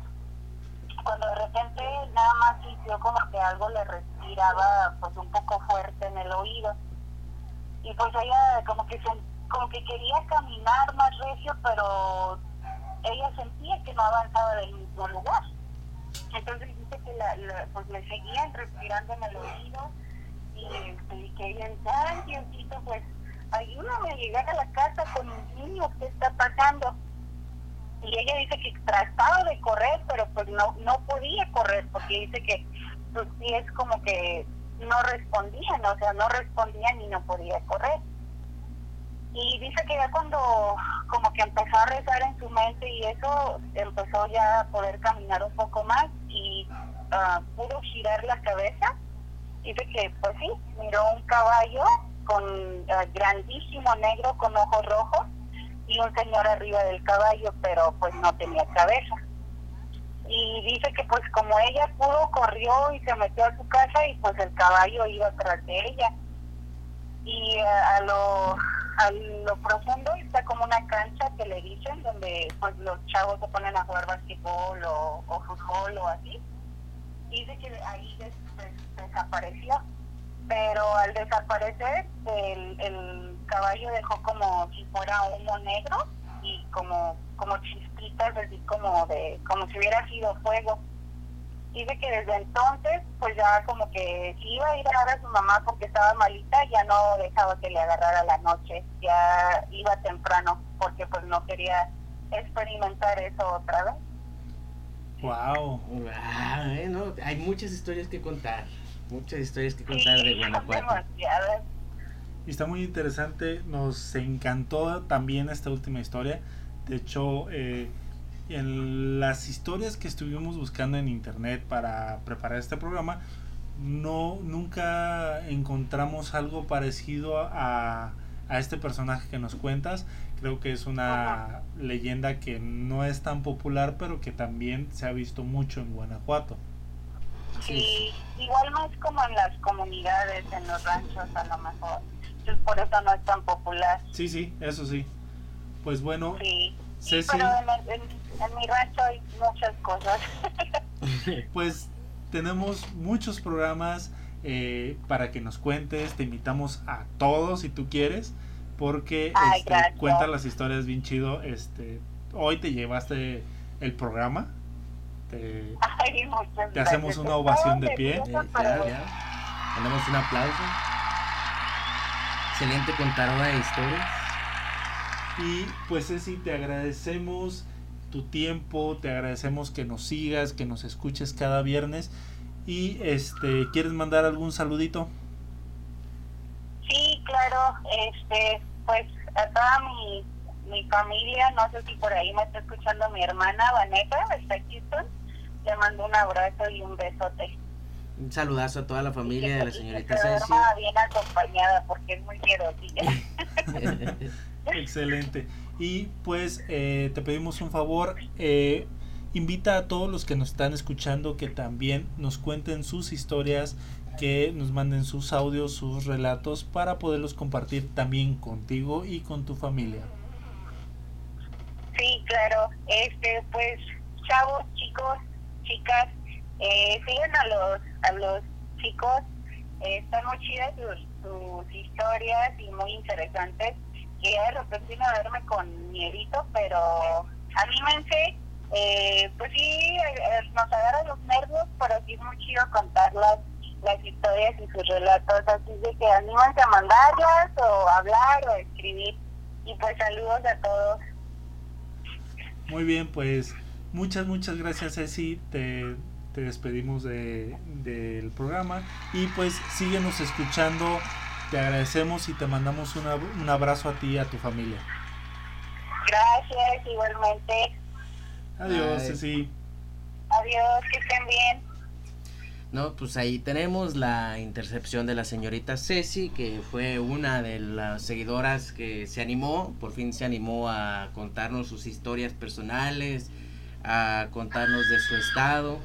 cuando de repente nada más sintió como que algo le respiraba pues un poco fuerte en el oído y pues ella como que se, como que quería caminar más recio pero ella sentía que no avanzaba del mismo lugar entonces dice que la, la- pues le seguían respirando en el oído y, este, y que ella ay Diosito, pues ayúdame a llegar a la casa con mis niños, ¿qué está pasando? Y ella dice que trataba de correr, pero pues no, no podía correr porque dice que sus pies como que no respondían, o sea, no respondían y no podía correr. Y dice que ya cuando como que empezó a rezar en su mente y eso, empezó ya a poder caminar un poco más y ah, pudo girar la cabeza. Dice que pues sí, miró un caballo con ah, grandísimo negro con ojos rojos y un señor arriba del caballo, pero pues no tenía cabeza. Y dice que pues como ella pudo, corrió y se metió a su casa y pues el caballo iba tras de ella. Y eh, a lo a lo profundo está como una cancha que le dicen donde pues los chavos se ponen a jugar basquetbol o, o fútbol o así. Dice que ahí des- des- desapareció, pero al desaparecer el, el caballo dejó como si fuera humo negro y como como chispitas así como de como si hubiera sido fuego dice que desde entonces pues ya como que si iba a ir a ver a su mamá porque estaba malita ya no dejaba que le agarrara la noche ya iba temprano porque pues no quería experimentar eso otra vez Wow. Ah, eh, no, hay muchas historias que contar. Muchas historias que contar de Guanajuato. Y está muy interesante, nos encantó también esta última historia. De hecho, eh, en las historias que estuvimos buscando en internet para preparar este programa, no nunca encontramos algo parecido a, a este personaje que nos cuentas. Creo que es una leyenda que no es tan popular, pero que también se ha visto mucho en Guanajuato. Sí, igual más como en las comunidades, en los ranchos a lo mejor. Entonces por eso no es tan popular. Sí, sí, eso sí. Pues bueno, Sí, sí, Ceci. pero en, en- en mi rancho hay muchas cosas. pues tenemos muchos programas eh, para que nos cuentes. Te invitamos a todos si tú quieres, porque Ay, este, cuentas las historias bien chido. Este, hoy te llevaste el programa. Te- Ay, muchas Te hacemos una ovación de pie. nerviosas, Eh, ya. Un aplauso. Excelente contadora de historias. Y pues Ceci, te agradecemos tu tiempo, te agradecemos que nos sigas, que nos escuches cada viernes. Y este, ¿quieres mandar algún saludito? Sí, claro, este, pues a toda mi, mi familia, no sé si por ahí me está escuchando mi hermana Vanessa, está en Houston, le mando un abrazo y un besote. Un saludazo a toda la familia de la Y que señorita se Ceci. duerma bien acompañada porque es muy. Excelente. Y pues eh, te pedimos un favor, eh, invita a todos los que nos están escuchando que también nos cuenten sus historias, que nos manden sus audios, sus relatos para poderlos compartir también contigo y con tu familia. Sí, claro. Este, pues, chavos, chicos, chicas, eh, sigan a los, a los chicos. Eh, están muy chidas sus, sus historias y muy interesantes. Que de repente a verme con miedito, pero anímense. Eh, pues sí, eh, nos agarran los nervios, pero sí es muy chido contar las, las historias y sus relatos. Así de que anímense a mandarlas o hablar o escribir. Y pues saludos a todos. Muy bien, pues muchas, muchas gracias Ceci, te, te despedimos de- del programa y pues síguenos escuchando, te agradecemos y te mandamos una- un abrazo a ti y a tu familia. Gracias, igualmente. Adiós Bye. Ceci. Adiós, que estén bien. No, pues ahí tenemos la intercepción de la señorita Ceci, que fue una de las seguidoras que se animó, por fin se animó a contarnos sus historias personales, a contarnos de su estado,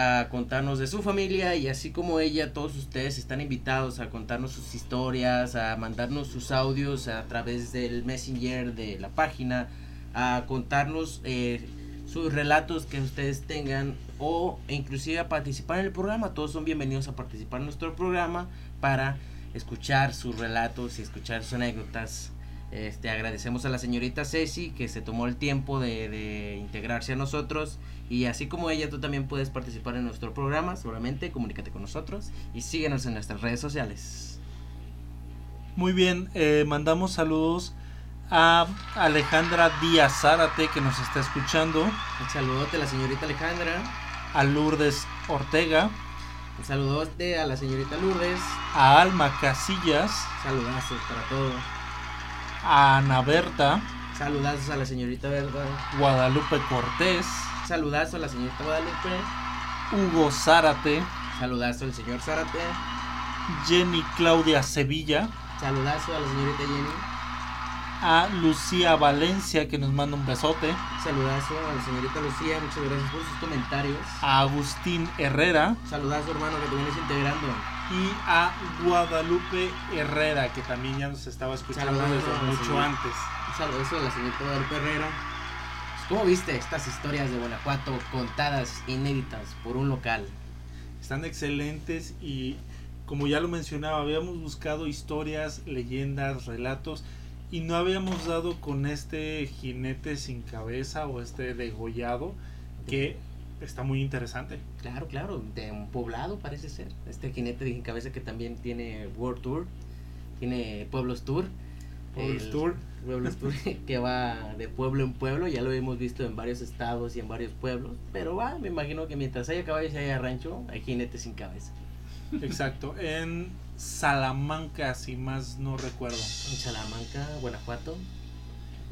a contarnos de su familia y así como ella, todos ustedes están invitados a contarnos sus historias, a mandarnos sus audios a través del messenger de la página, a contarnos eh, sus relatos que ustedes tengan o inclusive a participar en el programa. Todos son bienvenidos a participar en nuestro programa para escuchar sus relatos y escuchar sus anécdotas. Este, agradecemos a la señorita Ceci que se tomó el tiempo de, de integrarse a nosotros y así como ella tú también puedes participar en nuestro programa, solamente comunícate con nosotros y síguenos en nuestras redes sociales. Muy bien, eh, mandamos saludos a Alejandra Díaz Zárate que nos está escuchando, Un saludote a la señorita Alejandra. a Lourdes Ortega, Un saludote a la señorita Lourdes. a Alma Casillas, Saludazos para todos. A Ana Berta, Saludazos a la señorita Verda. Guadalupe Cortés, Saludazo a la señorita Guadalupe. Hugo Zárate, Saludazo al señor Zárate. Jenny Claudia Sevilla, Saludazo a la señorita Jenny. a Lucía Valencia que nos manda un besote, Saludazo a la señorita Lucía. Muchas gracias por sus comentarios. a Agustín Herrera Saludazo hermano que te vienes integrando. Y a Guadalupe Herrera que también ya nos estaba escuchando Saludos, desde mucho señor. antes. Un saludazo a la señorita Guadalupe Herrera. Pues, ¿Cómo viste estas historias de Guanajuato contadas inéditas por un local? Están excelentes y como ya lo mencionaba, habíamos buscado historias, leyendas, relatos y no habíamos dado con este jinete sin cabeza o este degollado que está muy interesante. Claro, claro, de un poblado parece ser. Este jinete de cabeza que también tiene World Tour, tiene Pueblos Tour. Pueblos El Tour. Pueblos Tour que va de pueblo en pueblo, ya lo hemos visto en varios estados y en varios pueblos. Pero va, me imagino que mientras haya caballos y haya rancho, hay jinetes sin cabeza. Exacto, en Salamanca, si más no recuerdo. En Salamanca, Guanajuato.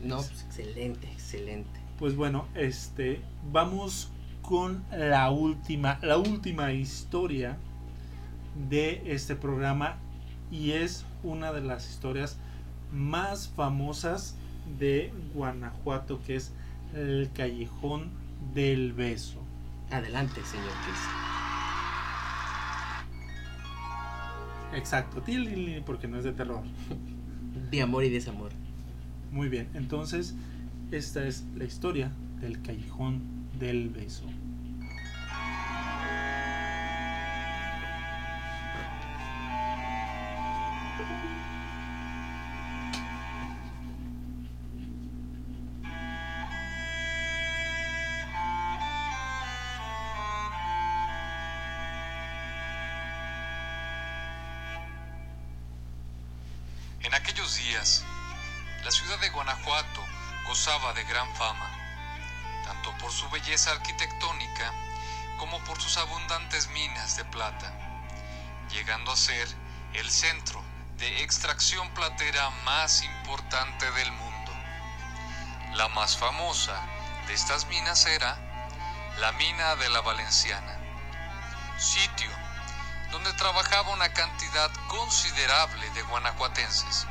No, pues excelente, excelente. Pues bueno, este vamos con la última, la última historia de este programa y es una de las historias más famosas de Guanajuato que es el callejón del beso. Adelante, señor Chris. Exacto, porque no es de terror. De amor y desamor. Muy bien, entonces esta es la historia del callejón del beso. Días, la ciudad de Guanajuato gozaba de gran fama, tanto por su belleza arquitectónica como por sus abundantes minas de plata, llegando a ser el centro de extracción platera más importante del mundo. La más famosa de estas minas era la mina de la Valenciana, sitio donde trabajaba una cantidad considerable de guanajuatenses.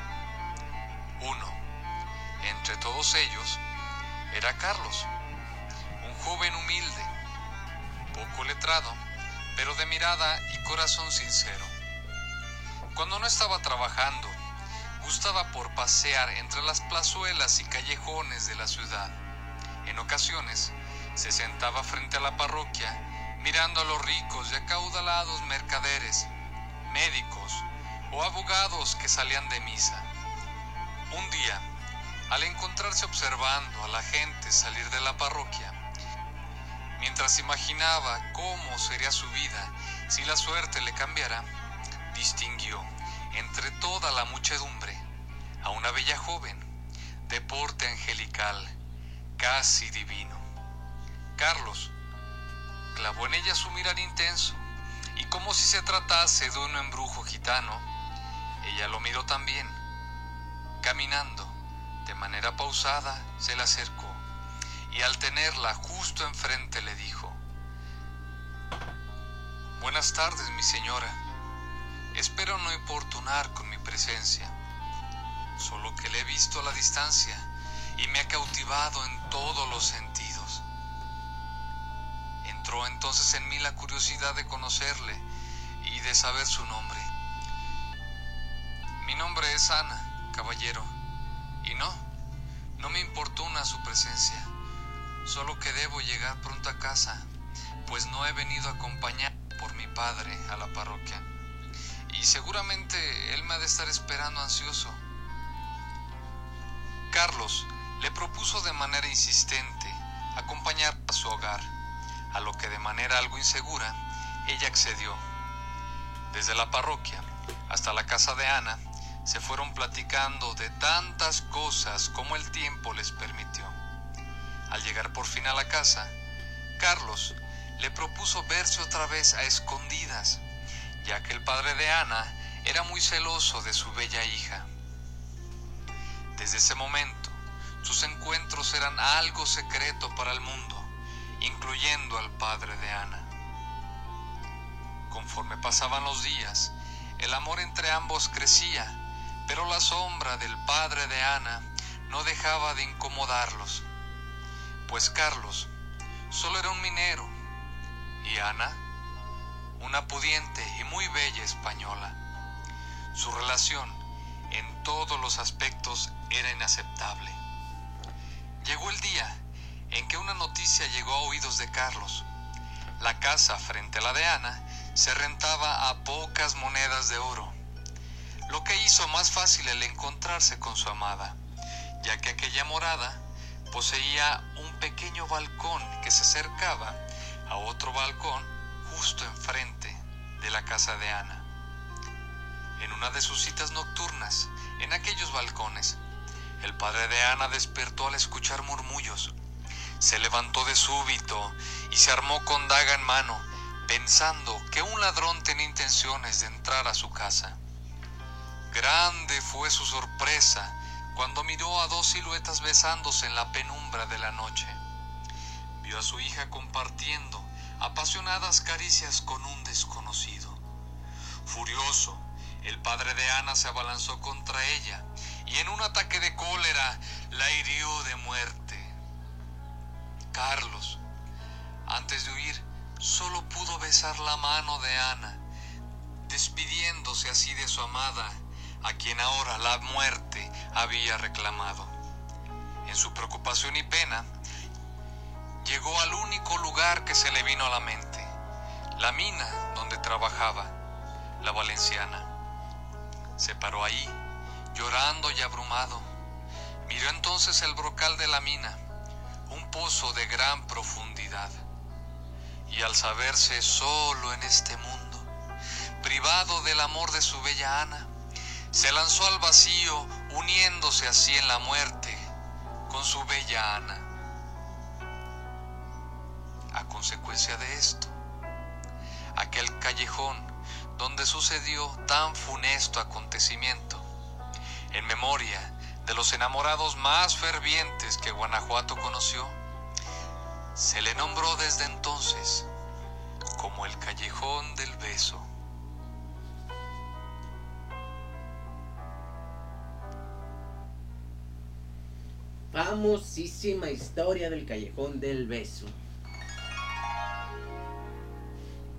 Uno, entre todos ellos, era Carlos, un joven humilde, poco letrado, pero de mirada y corazón sincero. Cuando no estaba trabajando, gustaba por pasear entre las plazuelas y callejones de la ciudad. En ocasiones, se sentaba frente a la parroquia mirando a los ricos y acaudalados mercaderes, médicos o abogados que salían de misa. Un día, al encontrarse observando a la gente salir de la parroquia, mientras imaginaba cómo sería su vida si la suerte le cambiara, distinguió entre toda la muchedumbre a una bella joven, de porte angelical, casi divino. Carlos clavó en ella su mirar intenso, y como si se tratase de un embrujo gitano, ella lo miró también. Caminando, de manera pausada, se le acercó, y al tenerla justo enfrente le dijo, Buenas tardes, mi señora. Espero no importunar con mi presencia, solo que le he visto a la distancia y me ha cautivado en todos los sentidos. Entró entonces en mí la curiosidad de conocerle y de saber su nombre. Mi nombre es Ana, caballero, y no, no me importuna su presencia, solo que debo llegar pronto a casa, pues no he venido acompañado por mi padre a la parroquia, y seguramente él me ha de estar esperando ansioso. Carlos le propuso de manera insistente acompañar a su hogar a lo que de manera algo insegura ella accedió. Desde la parroquia hasta la casa de Ana se fueron platicando de tantas cosas como el tiempo les permitió. Al llegar por fin a la casa, Carlos le propuso verse otra vez a escondidas, ya que el padre de Ana era muy celoso de su bella hija. Desde ese momento, sus encuentros eran algo secreto para el mundo, incluyendo al padre de Ana. Conforme pasaban los días, el amor entre ambos crecía, pero la sombra del padre de Ana no dejaba de incomodarlos, pues Carlos solo era un minero y Ana una pudiente y muy bella española. Su relación en todos los aspectos era inaceptable. Llegó el día en que una noticia llegó a oídos de Carlos. La casa frente a la de Ana se rentaba a pocas monedas de oro, lo que hizo más fácil el encontrarse con su amada, ya que aquella morada poseía un pequeño balcón que se acercaba a otro balcón justo enfrente de la casa de Ana. En una de sus citas nocturnas, en aquellos balcones, el padre de Ana despertó al escuchar murmullos. Se levantó de súbito y se armó con daga en mano, pensando que un ladrón tenía intenciones de entrar a su casa. Grande fue su sorpresa cuando miró a dos siluetas besándose en la penumbra de la noche. Vio a su hija compartiendo apasionadas caricias con un desconocido. Furioso, el padre de Ana se abalanzó contra ella y en un ataque de cólera la hirió de muerte. Carlos, antes de huir, solo pudo besar la mano de Ana, despidiéndose así de su amada, a quien ahora la muerte había reclamado. En su preocupación y pena, llegó al único lugar que se le vino a la mente, la mina donde trabajaba, la valenciana. Se paró ahí, llorando y abrumado. Miró entonces el brocal de la mina, un pozo de gran profundidad. Y al saberse solo en este mundo, privado del amor de su bella Ana, se lanzó al vacío, uniéndose así en la muerte con su bella Ana. A consecuencia de esto, aquel callejón donde sucedió tan funesto acontecimiento, en memoria de los enamorados más fervientes que Guanajuato conoció, se le nombró desde entonces como el Callejón del Beso. Famosísima historia del Callejón del Beso.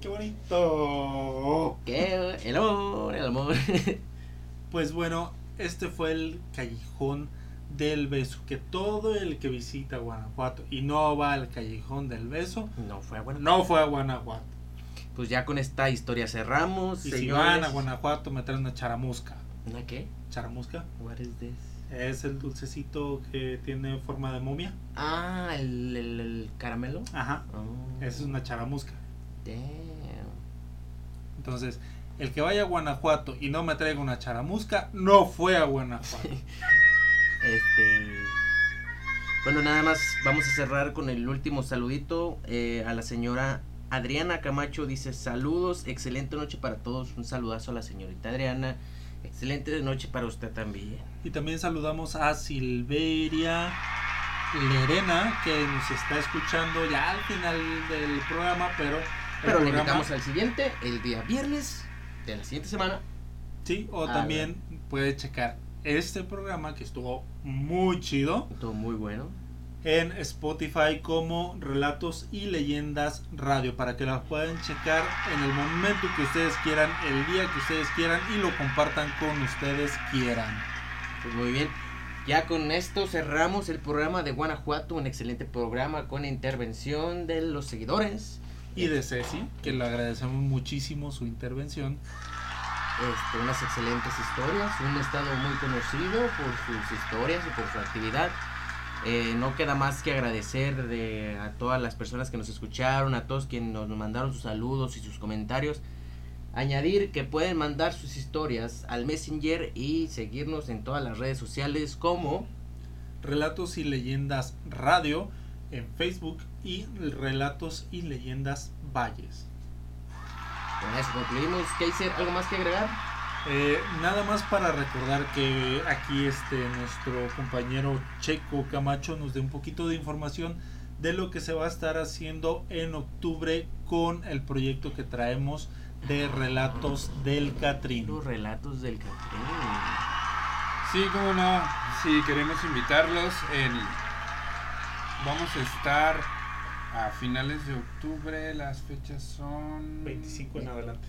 ¡Qué bonito! ¿Qué? El amor, el amor. Pues bueno, este fue el callejón del beso. Que todo el que visita Guanajuato y no va al callejón del beso, No fue bueno. no fue a Guanajuato. Pues ya con esta historia cerramos. Y si señores. van a Guanajuato, me traen una charamusca. ¿Una qué? ¿Charamusca? What is this? Es el dulcecito que tiene forma de momia. Ah, el, el, el caramelo. Ajá. Oh, Esa es una charamusca. damn. Entonces, el que vaya a Guanajuato y no me traiga una charamusca, no fue a Guanajuato. Este. Bueno, nada más vamos a cerrar con el último saludito eh, a la señora Adriana Camacho. Dice: Saludos, excelente noche para todos. Un saludazo a la señorita Adriana. Excelente noche para usted también. Y también saludamos a Silveria Lerena, que nos está escuchando ya al final del programa, pero... Pero le invitamos al siguiente, el día viernes de la siguiente semana. Sí, o también puede checar este programa que estuvo muy chido Todo muy bueno. En Spotify como Relatos y Leyendas Radio para que las puedan checar en el momento que ustedes quieran, el día que ustedes quieran y lo compartan con ustedes quieran. Pues muy bien. Ya con esto cerramos el programa de Guanajuato, un excelente programa con intervención de los seguidores. Y de Ceci, que le agradecemos muchísimo su intervención. Este, unas excelentes historias, un estado muy conocido por sus historias y por su actividad. Eh, no queda más que agradecer de, a todas las personas que nos escucharon, a todos quienes nos mandaron sus saludos y sus comentarios. Añadir que pueden mandar sus historias al Messenger y seguirnos en todas las redes sociales como Relatos y Leyendas Radio en Facebook y Relatos y Leyendas Valles. Con eso concluimos. Kaiser, ¿algo más que agregar? Eh, nada más para recordar que aquí este nuestro compañero Checo Camacho nos dé un poquito de información de lo que se va a estar haciendo en octubre con el proyecto que traemos de relatos del Catrín. Los relatos del Catrín. Sí, cómo no. Sí, queremos invitarlos. El... Vamos a estar a finales de octubre. Las fechas son. 25 en adelante.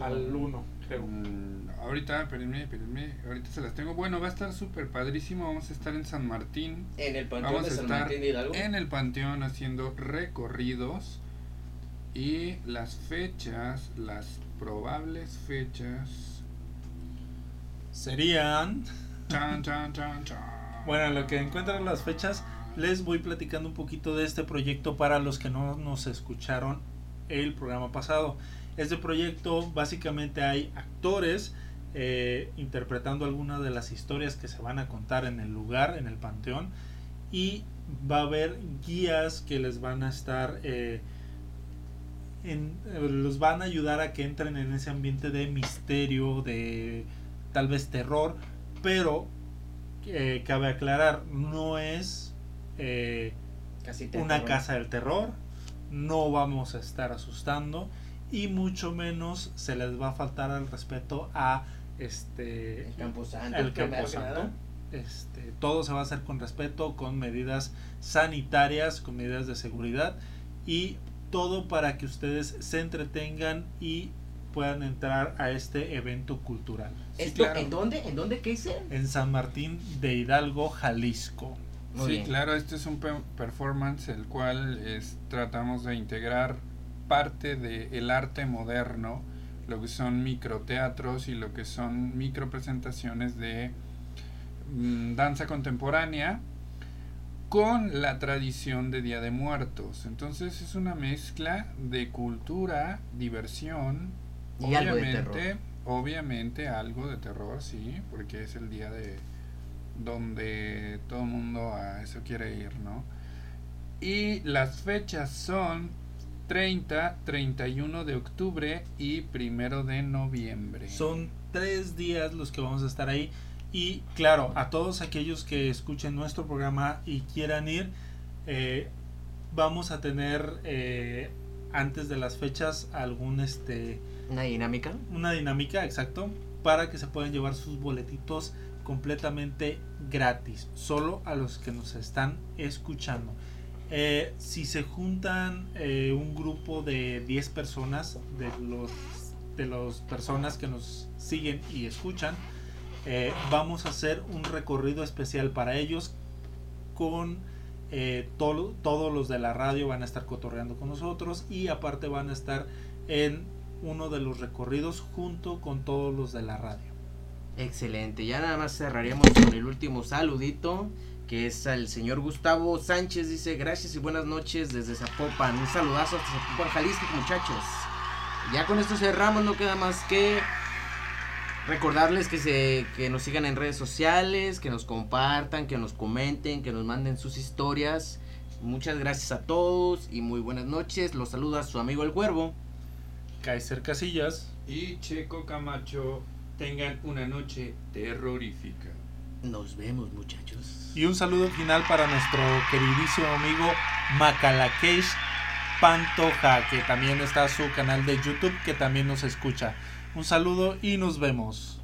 Al 1, creo. Mm, ahorita, espérenme, espérenme. Ahorita se las tengo. Bueno, va a estar súper padrísimo. Vamos a estar en San Martín. En el Panteón Vamos de a San estar Martín de Hidalgo. en el Panteón haciendo recorridos. Y las fechas, las probables fechas. Serían. Chan, chan, chan, chan. Bueno, en lo que encuentran las fechas, les voy platicando un poquito de este proyecto para los que no nos escucharon el programa pasado. Este proyecto básicamente hay actores eh, interpretando algunas de las historias que se van a contar en el lugar, en el panteón, y va a haber guías que les van a estar, eh, en- eh, los van a ayudar a que entren en ese ambiente de misterio, de tal vez terror, pero eh, cabe aclarar, no es eh, una terror. casa del terror, no vamos a estar asustando y mucho menos se les va a faltar al respeto a este El Camposanto. el Camposanto. Este, todo se va a hacer con respeto, con medidas sanitarias, con medidas de seguridad y todo para que ustedes se entretengan y puedan entrar a este evento cultural ¿Esto claro. en dónde? ¿En dónde Kaiser? en San Martín de Hidalgo, Jalisco. Muy sí, bien. claro, este es un pe- performance el cual es, tratamos de integrar parte del arte moderno, lo que son microteatros y lo que son micropresentaciones de mm, danza contemporánea con la tradición de Día de Muertos. Entonces es una mezcla de cultura, diversión, Y algo de obviamente, terror. obviamente algo de terror, sí, porque es el día de donde todo el mundo a eso quiere ir, ¿no? Y las fechas son 30, 31 de octubre y primero de noviembre. Son tres días los que vamos a estar ahí. Y claro, a todos aquellos que escuchen nuestro programa y quieran ir, eh, vamos a tener eh, antes de las fechas algún este Una dinámica. una dinámica exacto para que se puedan llevar sus boletitos completamente gratis solo a los que nos están escuchando Eh, si se juntan eh, un grupo de 10 personas de los de las personas que nos siguen y escuchan eh, vamos a hacer un recorrido especial para ellos con todo- todos los de la radio van a estar cotorreando con nosotros y aparte van a estar en uno de los recorridos junto con todos los de la radio. Excelente. Ya nada más cerraríamos con el último saludito. Que es al señor Gustavo Sánchez. Dice gracias y buenas noches desde Zapopan. Un saludazo hasta Zapopan, Jalisco, muchachos. Ya con esto cerramos. No queda más que recordarles que, se, que nos sigan en redes sociales. Que nos compartan, que nos comenten, que nos manden sus historias. Muchas gracias a todos y muy buenas noches. Los saluda su amigo el Cuervo. Kaiser Casillas. Y Checo Camacho, tengan una noche terrorífica. Nos vemos, muchachos. Y un saludo final para nuestro queridísimo amigo Macalakesh Pantoja, que también está su canal de YouTube, que también nos escucha. Un saludo y nos vemos.